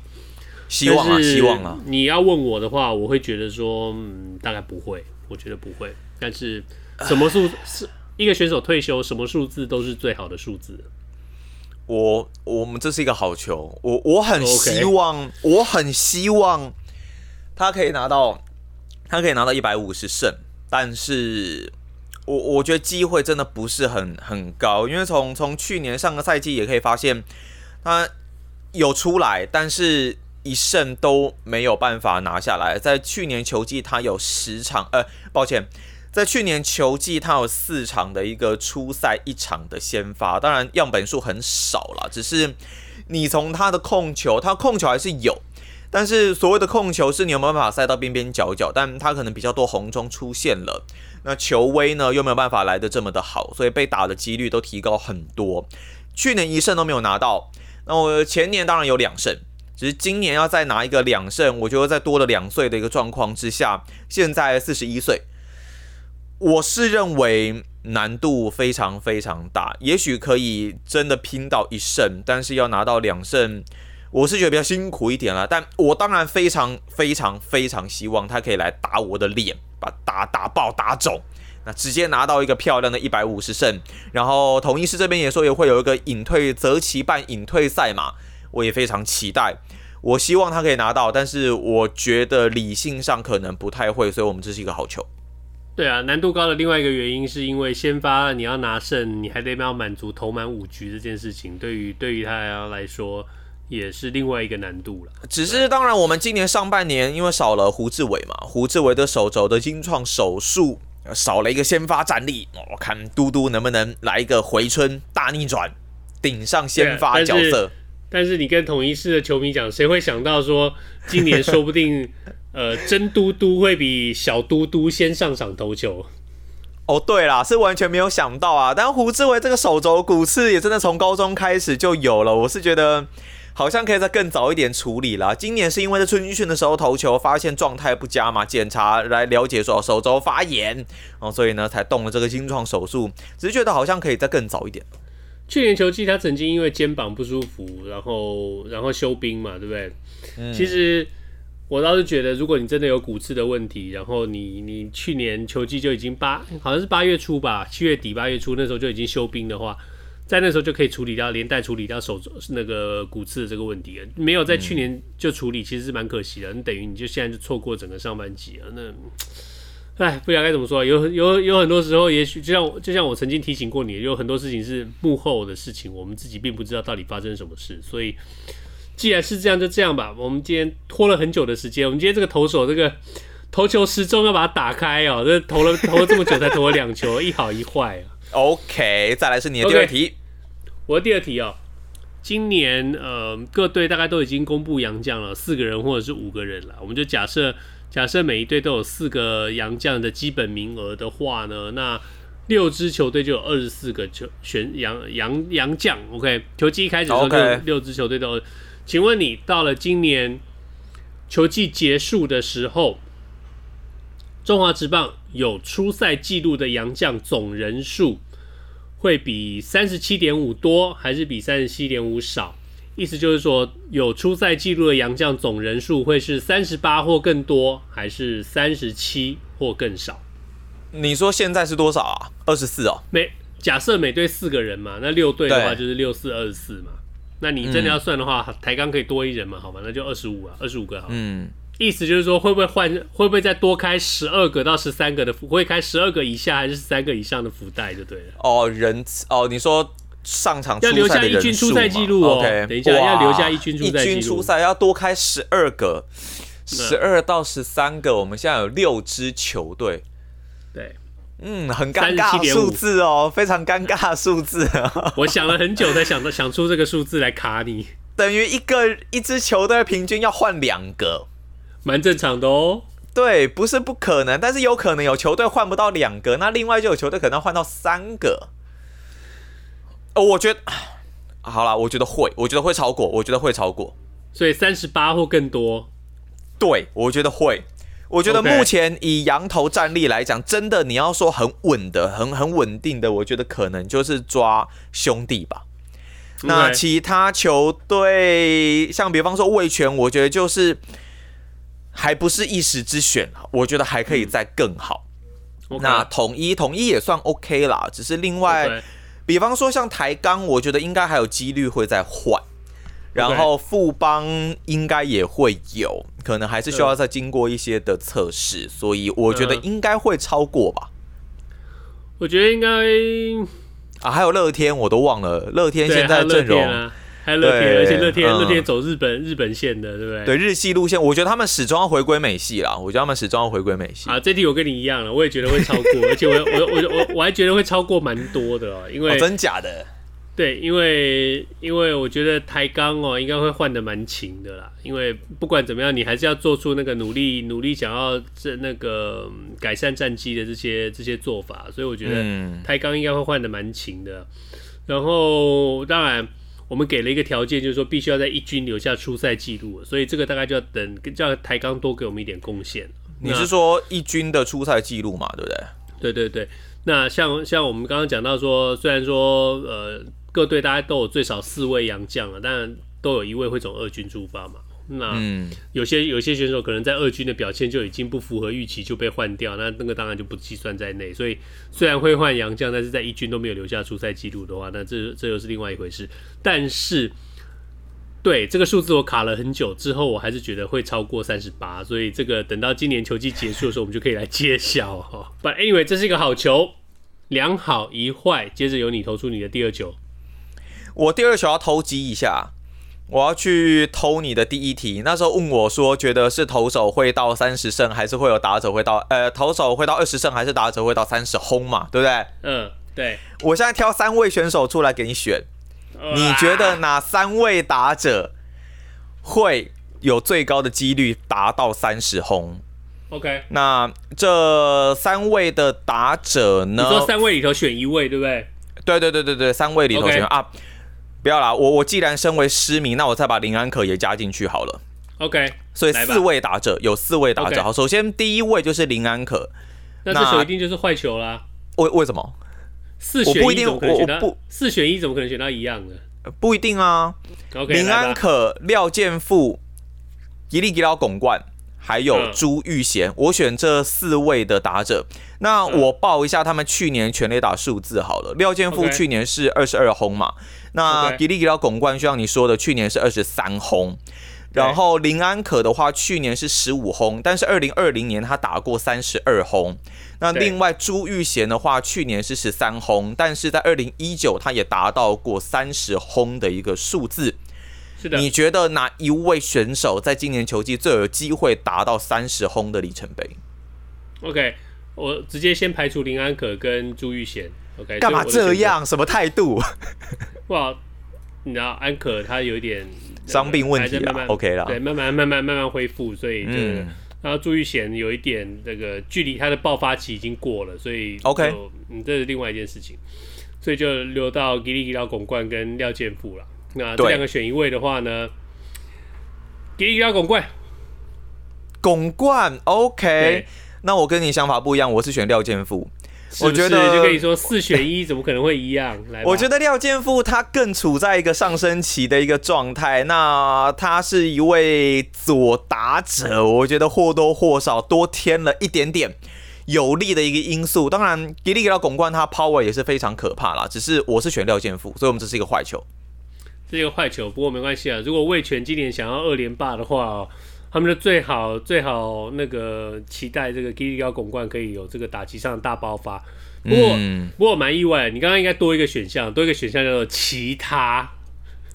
希望啊，希望啊！你要问我的话，我会觉得说，嗯，大概不会，我觉得不会。但是什么数是？一个选手退休，什么数字都是最好的数字。我我们这是一个好球，我我很希望.我很希望他可以拿到，他可以拿到一百五十胜。但是我我觉得机会真的不是很很高，因为从从去年上个赛季也可以发现，他有出来，但是一胜都没有办法拿下来。在去年球季，他有十场，呃，抱歉。在去年球季，他有四场的一个初赛，一场的先发，当然样本数很少了。只是你从他的控球，他控球还是有，但是所谓的控球是你有没有办法塞到边边角角，但他可能比较多红中出现了，那球威呢又没有办法来得这么的好，所以被打的几率都提高很多。去年一胜都没有拿到，那我前年当然有两胜，只是今年要再拿一个两胜，我觉得在多了两岁的一个状况之下，现在四十一岁。我是认为难度非常非常大，也许可以真的拼到一胜，但是要拿到两胜，我是觉得比较辛苦一点了。但我当然非常非常非常希望他可以来打我的脸，把打打爆打肿，那直接拿到一个漂亮的一百五十胜。然后统一师这边也说也会有一个隐退择期办隐退赛嘛，我也非常期待。我希望他可以拿到，但是我觉得理性上可能不太会，所以我们这是一个好球。对啊，难度高的另外一个原因是因为先发你要拿胜，你还得要满足投满五局这件事情，对于对于他来说也是另外一个难度了。只是当然，我们今年上半年因为少了胡志伟嘛，胡志伟的手肘的金创手术少了一个先发战力，我看嘟嘟能不能来一个回春大逆转，顶上先发角色。但是你跟统一狮的球迷讲，谁会想到说今年说不定？(laughs) 呃，真嘟嘟会比小嘟嘟先上场投球。哦，对啦，是完全没有想到啊。但胡志伟这个手肘骨刺也真的从高中开始就有了，我是觉得好像可以再更早一点处理啦。今年是因为在春训的时候投球发现状态不佳嘛，检查来了解说手肘发炎，哦，所以呢才动了这个心创手术。只是觉得好像可以再更早一点。去年球季他曾经因为肩膀不舒服，然后然后休兵嘛，对不对？嗯，其实。我倒是觉得，如果你真的有骨刺的问题，然后你你去年球季就已经八，好像是八月初吧，七月底八月初那时候就已经休兵的话，在那时候就可以处理掉，连带处理掉手那个骨刺的这个问题了。没有在去年就处理，其实是蛮可惜的。你等于你就现在就错过整个上半季啊。那，哎，不知道该怎么说，有有有很多时候，也许就像就像我曾经提醒过你，有很多事情是幕后的事情，我们自己并不知道到底发生什么事，所以。既然是这样，就这样吧。我们今天拖了很久的时间，我们今天这个投手，这个投球时钟要把它打开哦，这投了投了这么久才投了两球，一好一坏啊。OK，再来是你的第二题。Okay, 我的第二题哦，今年呃各队大概都已经公布洋将了，四个人或者是五个人了。我们就假设假设每一队都有四个洋将的基本名额的话呢，那六支球队就有二十四个球选洋洋洋将。OK，球季一开始的时候六支球队都。请问你到了今年球季结束的时候，中华职棒有出赛记录的洋将总人数会比三十七点五多，还是比三十七点五少？意思就是说，有出赛记录的洋将总人数会是三十八或更多，还是三十七或更少？你说现在是多少啊？二十四哦。每假设每队四个人嘛，那六队的话就是六四二十四嘛。那你真的要算的话，嗯、台钢可以多一人嘛？好吧，那就二十五啊，二十五个好。嗯。意思就是说，会不会换？会不会再多开十二个到十三个的福？会开十二个以下还是十三个以上的福袋就对了。哦，人哦，你说上场要留下一军出赛记录哦。Okay, 等一下要留下一军出赛记录。一军出赛要多开十二个，十二到十三个。我们现在有六支球队。对，嗯，很尴尬数字哦，非常尴尬的数字。(laughs) 我想了很久才想到想出这个数字来卡你。(laughs) 等于一个一支球队平均要换两个。蛮正常的哦，对，不是不可能，但是有可能有球队换不到两个，那另外就有球队可能要换到三个。哦，我觉得，好了，我觉得会，我觉得会超过，我觉得会超过，所以三十八或更多。对，我觉得会，我觉得目前以羊头战力来讲真的你要说很稳的、很很稳定的，我觉得可能就是抓兄弟吧。那其他球队，像比方说卫权，我觉得就是。还不是一时之选，我觉得还可以再更好。嗯 okay. 那统一统一也算 OK 啦，只是另外，Okay. 比方说像台钢，我觉得应该还有几率会再换。然后富邦应该也会有可能，还是需要再经过一些的测试，所以我觉得应该会超过吧。我觉得应该啊，还有乐天我都忘了，乐天现在阵容。还有乐天，而且乐天乐天走日本、嗯、日本线的，对不对？对日系路线，我觉得他们始终要回归美系啦。我觉得他们始终要回归美系。啊，这题我跟你一样了，我也觉得会超过，(laughs) 而且我我我我我还觉得会超过蛮多的哦，因为、哦、真假的？对，因为因为我觉得台钢哦应该会换的蛮勤的啦，因为不管怎么样，你还是要做出那个努力努力想要这那个改善战绩的这些这些做法，所以我觉得台钢应该会换的蛮勤的。然后当然。我们给了一个条件，就是说必须要在一军留下出赛记录，所以这个大概就要等叫台钢多给我们一点贡献。你是说一军的出赛记录嘛？对不对？对对对。那像像我们刚刚讲到说，虽然说呃各队大家都有最少四位洋将了，但都有一位会从二军出发嘛。那有些有些选手可能在二军的表现就已经不符合预期就被换掉，那那个当然就不计算在内。所以虽然会换洋将，但是在一军都没有留下出赛记录的话，那这这又是另外一回事。但是对这个数字我卡了很久之后，我还是觉得会超过三十八。所以这个等到今年球季结束的时候，我们就可以来揭晓哈。(laughs) But anyway，这是一个好球，两好一坏。接着由你投出你的第二球，我第二球要投击一下。我要去偷你的第一题，那时候问我说，觉得是投手会到三十胜，还是会有打者会到，呃，投手会到二十胜，还是打者会到三十轰嘛，对不对？嗯，对。我现在挑三位选手出来给你选，你觉得哪三位打者会有最高的几率达到三十轰？OK，那这三位的打者呢？你说三位里头选一位，对不对？对对对对对，三位里头选 Okay. 啊。不要啦，我我既然身为失明，那我再把林安可也加进去好了。OK，所以四位打者有四位打者。好，首先第一位就是林安可，那这球一定就是坏球啦。为为什么？四选一怎么可能选到？不，四选一怎么可能选到一样的？不一定啊。OK，林安可、廖健富、吉力吉捞巩冠，还有朱玉贤，嗯、我选这四位的打者。那我报一下他们去年全垒打数字好了。廖健富去年是二十二轰嘛。那吉力吉捞巩冠就像你说的，去年是二十三轰，然后林安可的话，去年是十五轰，但是二零二零年他打过三十二轰。那另外朱玉贤的话，去年是十三轰，但是在二零一九他也达到过三十轰的一个数字。是的。你觉得哪一位选手在今年球季最有机会达到三十轰的里程碑？OK，我直接先排除林安可跟朱玉贤。OK，干嘛这样？什么态度？(laughs) 哇，你知道安可他有一点伤病问题慢慢 OK 了，对，慢慢慢慢慢慢恢复，所以就。嗯然后朱玉贤有一点这个距离他的爆发期已经过了，所以 OK，嗯，这是另外一件事情，所以就留到吉力吉到巩冠跟廖健富了。那这两个选一位的话呢，吉力吉捞巩冠，拱冠 OK，那我跟你想法不一样，我是选廖健富。是是我觉得就跟你说四选一，(laughs) 怎么可能会一样？来，我觉得廖健富他更处在一个上升期的一个状态。那他是一位左打者，我觉得或多或少多添了一点点有利的一个因素。当然，给力给到巩冠他 power 也是非常可怕啦。只是我是选廖健富，所以我们这是一个坏球，这是一个坏球。不过没关系啊，如果魏全今年想要二连霸的话。他们就最好最好那个期待这个吉力吉捞巩冠可以有这个打击上的大爆发，不过、嗯、不过我蛮意外，你刚刚应该多一个选项，多一个选项叫做其他，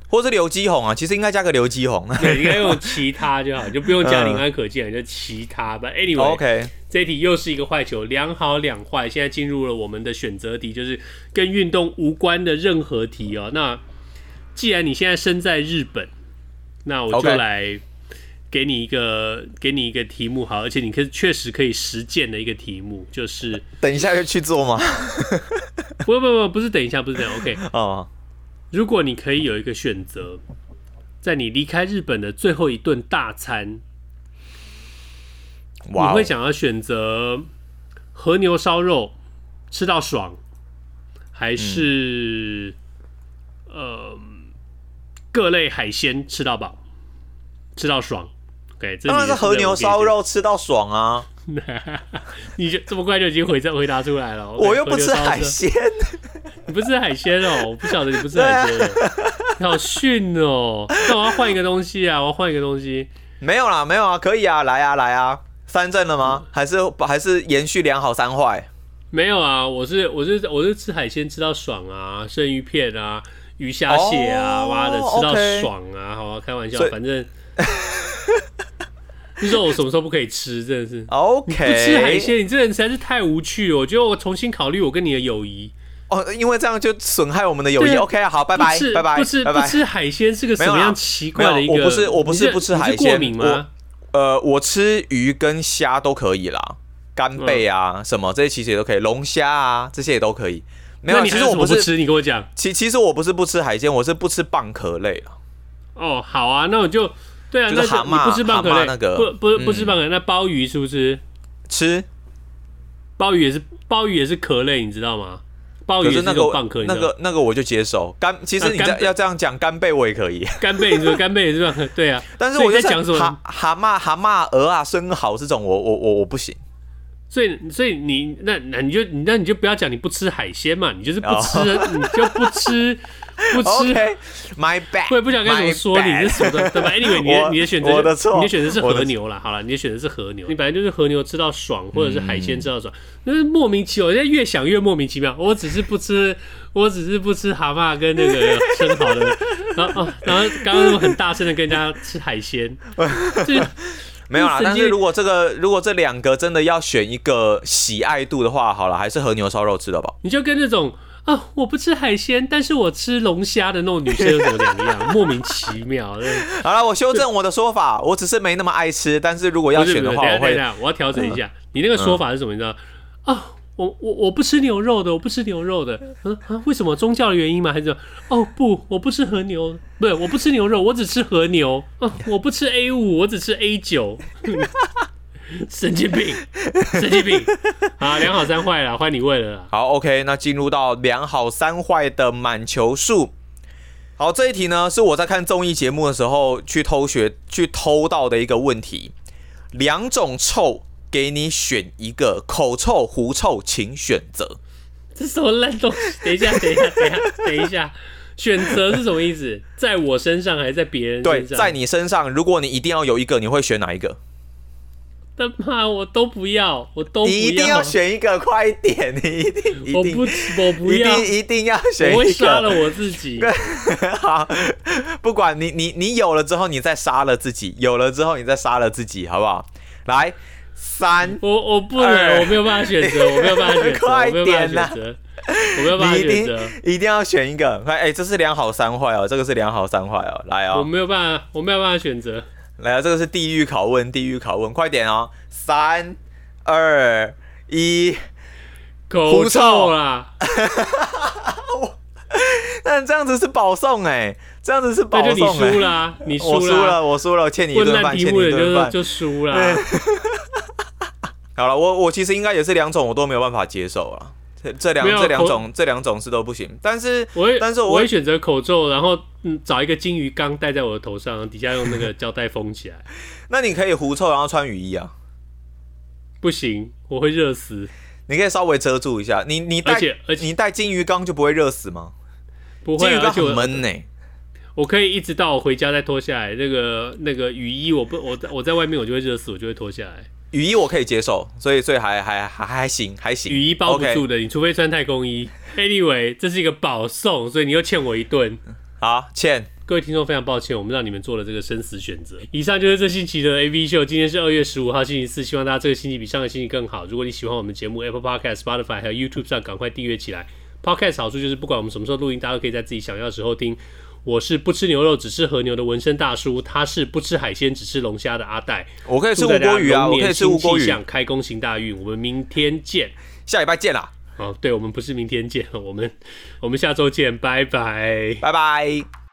或是刘基宏啊，其实应该加个刘基宏，对，应该用其他就好，(laughs) 就不用加林安可进来，就其他吧。Anyway，OK，、okay. 这一题又是一个坏球，两好两坏，现在进入了我们的选择题，就是跟运动无关的任何题哦。那既然你现在身在日本，那我就来。给你一个，给你一个题目，好，而且你可以确实可以实践的一个题目，就是等一下就去做吗？(laughs) 不不不，不是等一下，不是等一下，OK。哦，如果你可以有一个选择，在你离开日本的最后一顿大餐，你会想要选择和牛烧肉吃到爽，还是、嗯、呃各类海鲜吃到饱，吃到爽？Okay, 当然是和牛烧肉吃到爽啊！(laughs) 你就这么快就已经回回答出来了。(laughs) Okay, 我又不吃海鲜，(laughs) 你不吃海鲜哦？我不晓得你不吃海鲜，你好逊哦！那我要换一个东西啊！我要换一个东西。没有啦，没有啊，可以啊，来啊，来啊！三正了吗？还是还是延续良好三坏？没有啊，我是我是我是吃海鲜吃到爽啊，生鱼片啊，鱼虾蟹啊，妈、oh, 的吃到爽啊！好啊，开玩笑，反正。你说我什么时候不可以吃？真的是，OK，你不吃海鲜，你这人实在是太无趣了。我觉得我重新考虑我跟你的友谊哦，因为这样就损害我们的友谊。OK，好，拜拜，拜拜，不吃不吃海鲜是个什么样奇怪的一个？我不是我不是不吃海鲜，过敏吗？呃，我吃鱼跟虾都可以啦，干贝啊、嗯、什么这些其实也都可以，龙虾啊这些也都可以。没有，其实我不是吃，你跟我讲，其其实我不是不吃海鲜，我是不吃蚌壳类了。哦，好啊，那我就。对啊，就是蛤蟆，你不吃蚌壳类那个，不不不吃蚌壳，那鲍鱼是不是？吃，鲍鱼也是鲍鱼也是壳类，你知道吗？鲍鱼是那个蚌壳，那个那个我就接受。干，其实你这要这样讲，干贝我也可以。干贝，你说干贝也是蚌壳，对啊。(laughs) 但是我在讲什么？蛤蛤蟆、蛤蟆、鹅啊、生蚝这种，我我我我不行。所以，所以你那那你就你那你就不要讲你不吃海鲜嘛，你就是不吃，oh. 你就不吃不吃。我也 (laughs) 不想该怎么说你，什么对吧？Anyway，你的你的选择，你的选择是和牛啦。好了，你的选择是和牛，你本来就是和牛吃到爽，或者是海鲜吃到爽，那、嗯、是莫名其妙。现在越想越莫名其妙。我只是不吃，(laughs) 我只是不吃蛤蟆跟那个生蚝的。然后哦，然后刚刚我很大声的跟人家吃海鲜，就。没有啦，但是如果这个如果这两个真的要选一个喜爱度的话，好了，还是和牛烧肉吃的吧。你就跟那种啊，我不吃海鲜，但是我吃龙虾的那种女生有什么两样？莫名其妙。好了，我修正我的说法，我只是没那么爱吃，但是如果要选的话，我会，我要调整一下。(laughs) 你那个说法是什么？你知道啊？我我我不吃牛肉的，我不吃牛肉的。嗯啊，为什么宗教的原因吗？还是哦不，我不吃和牛，不是我不吃牛肉，我只吃和牛。哦，我不吃 A 五，我只吃 A 九。(laughs) 神经病，神经病。好，两好三坏了，换你问了。好，OK，那进入到两好三坏的满球数。好，这一题呢是我在看综艺节目的时候去偷学去偷到的一个问题，两种臭。给你选一个口臭、狐臭，请选择。这什么烂东西？等一下，等一下，等一下，等一下。(laughs) 选择是什么意思？在我身上还是在别人身上？对，在你身上。如果你一定要有一个，你会选哪一个？他妈，我都不要，我都不要。你一定要选一个，快一点！你一定，一定我不，我不要，一定一定要选一个。我会杀了我自己。(laughs) 好，不管你你你有了之后，你再杀了自己；有了之后，你再杀了自己，好不好？来，三，我我不能，我没有办法选择，我没有办法选择，(laughs) 快点啦！我没有办法选择，你一定一定要选一个。快，哎，这是两好三坏哦，这个是两好三坏哦。来哦，我没有办法，我没有办法选择。来啊，这个是地狱拷问，地狱拷问，快点哦！三、二、一，口臭啦！(laughs) 那这样子是保送哎，这样子是保送哎。你 (laughs) 输了，你输了，我输了，我欠你一顿饭，欠你一顿饭就输了。好了，我我其实应该也是两种，我都没有办法接受啊。这两这两种这两种是都不行，但是我会但是我会选择口罩，然后嗯找一个金鱼缸戴在我的头上，底下用那个胶带封起来。(laughs) 那你可以狐臭，然后穿雨衣啊？不行，我会热死。你可以稍微遮住一下。你你戴而且而且你戴金鱼缸就不会热死吗？不会，金鱼缸很闷呢。我可以一直到我回家再脱下来。那个那个雨衣，我不我在我在外面我就会热死，我就会脱下来。雨衣我可以接受，所以所以还还还还行还行。雨衣包不住的你除非穿太空衣。Anyway，这是一个保送，所以你又欠我一顿。好，欠各位听众非常抱歉，我们让你们做了这个生死选择。以上就是这星期的 AV 秀，今天是二月十五号星期四，希望大家这个星期比上个星期更好。如果你喜欢我们节目，Apple Podcast、Spotify 还有 YouTube 上赶快订阅起来。Podcast 好处就是不管我们什么时候录音，大家都可以在自己想要的时候听。我是不吃牛肉只吃和牛的纹身大叔，他是不吃海鲜只吃龙虾的阿戴。我可以吃吴郭鱼啊，我可以吃乌龟鱼。想开工行大运，我们明天见，下礼拜见啦。哦，对，我们不是明天见，我们我们下周见，拜拜，拜拜。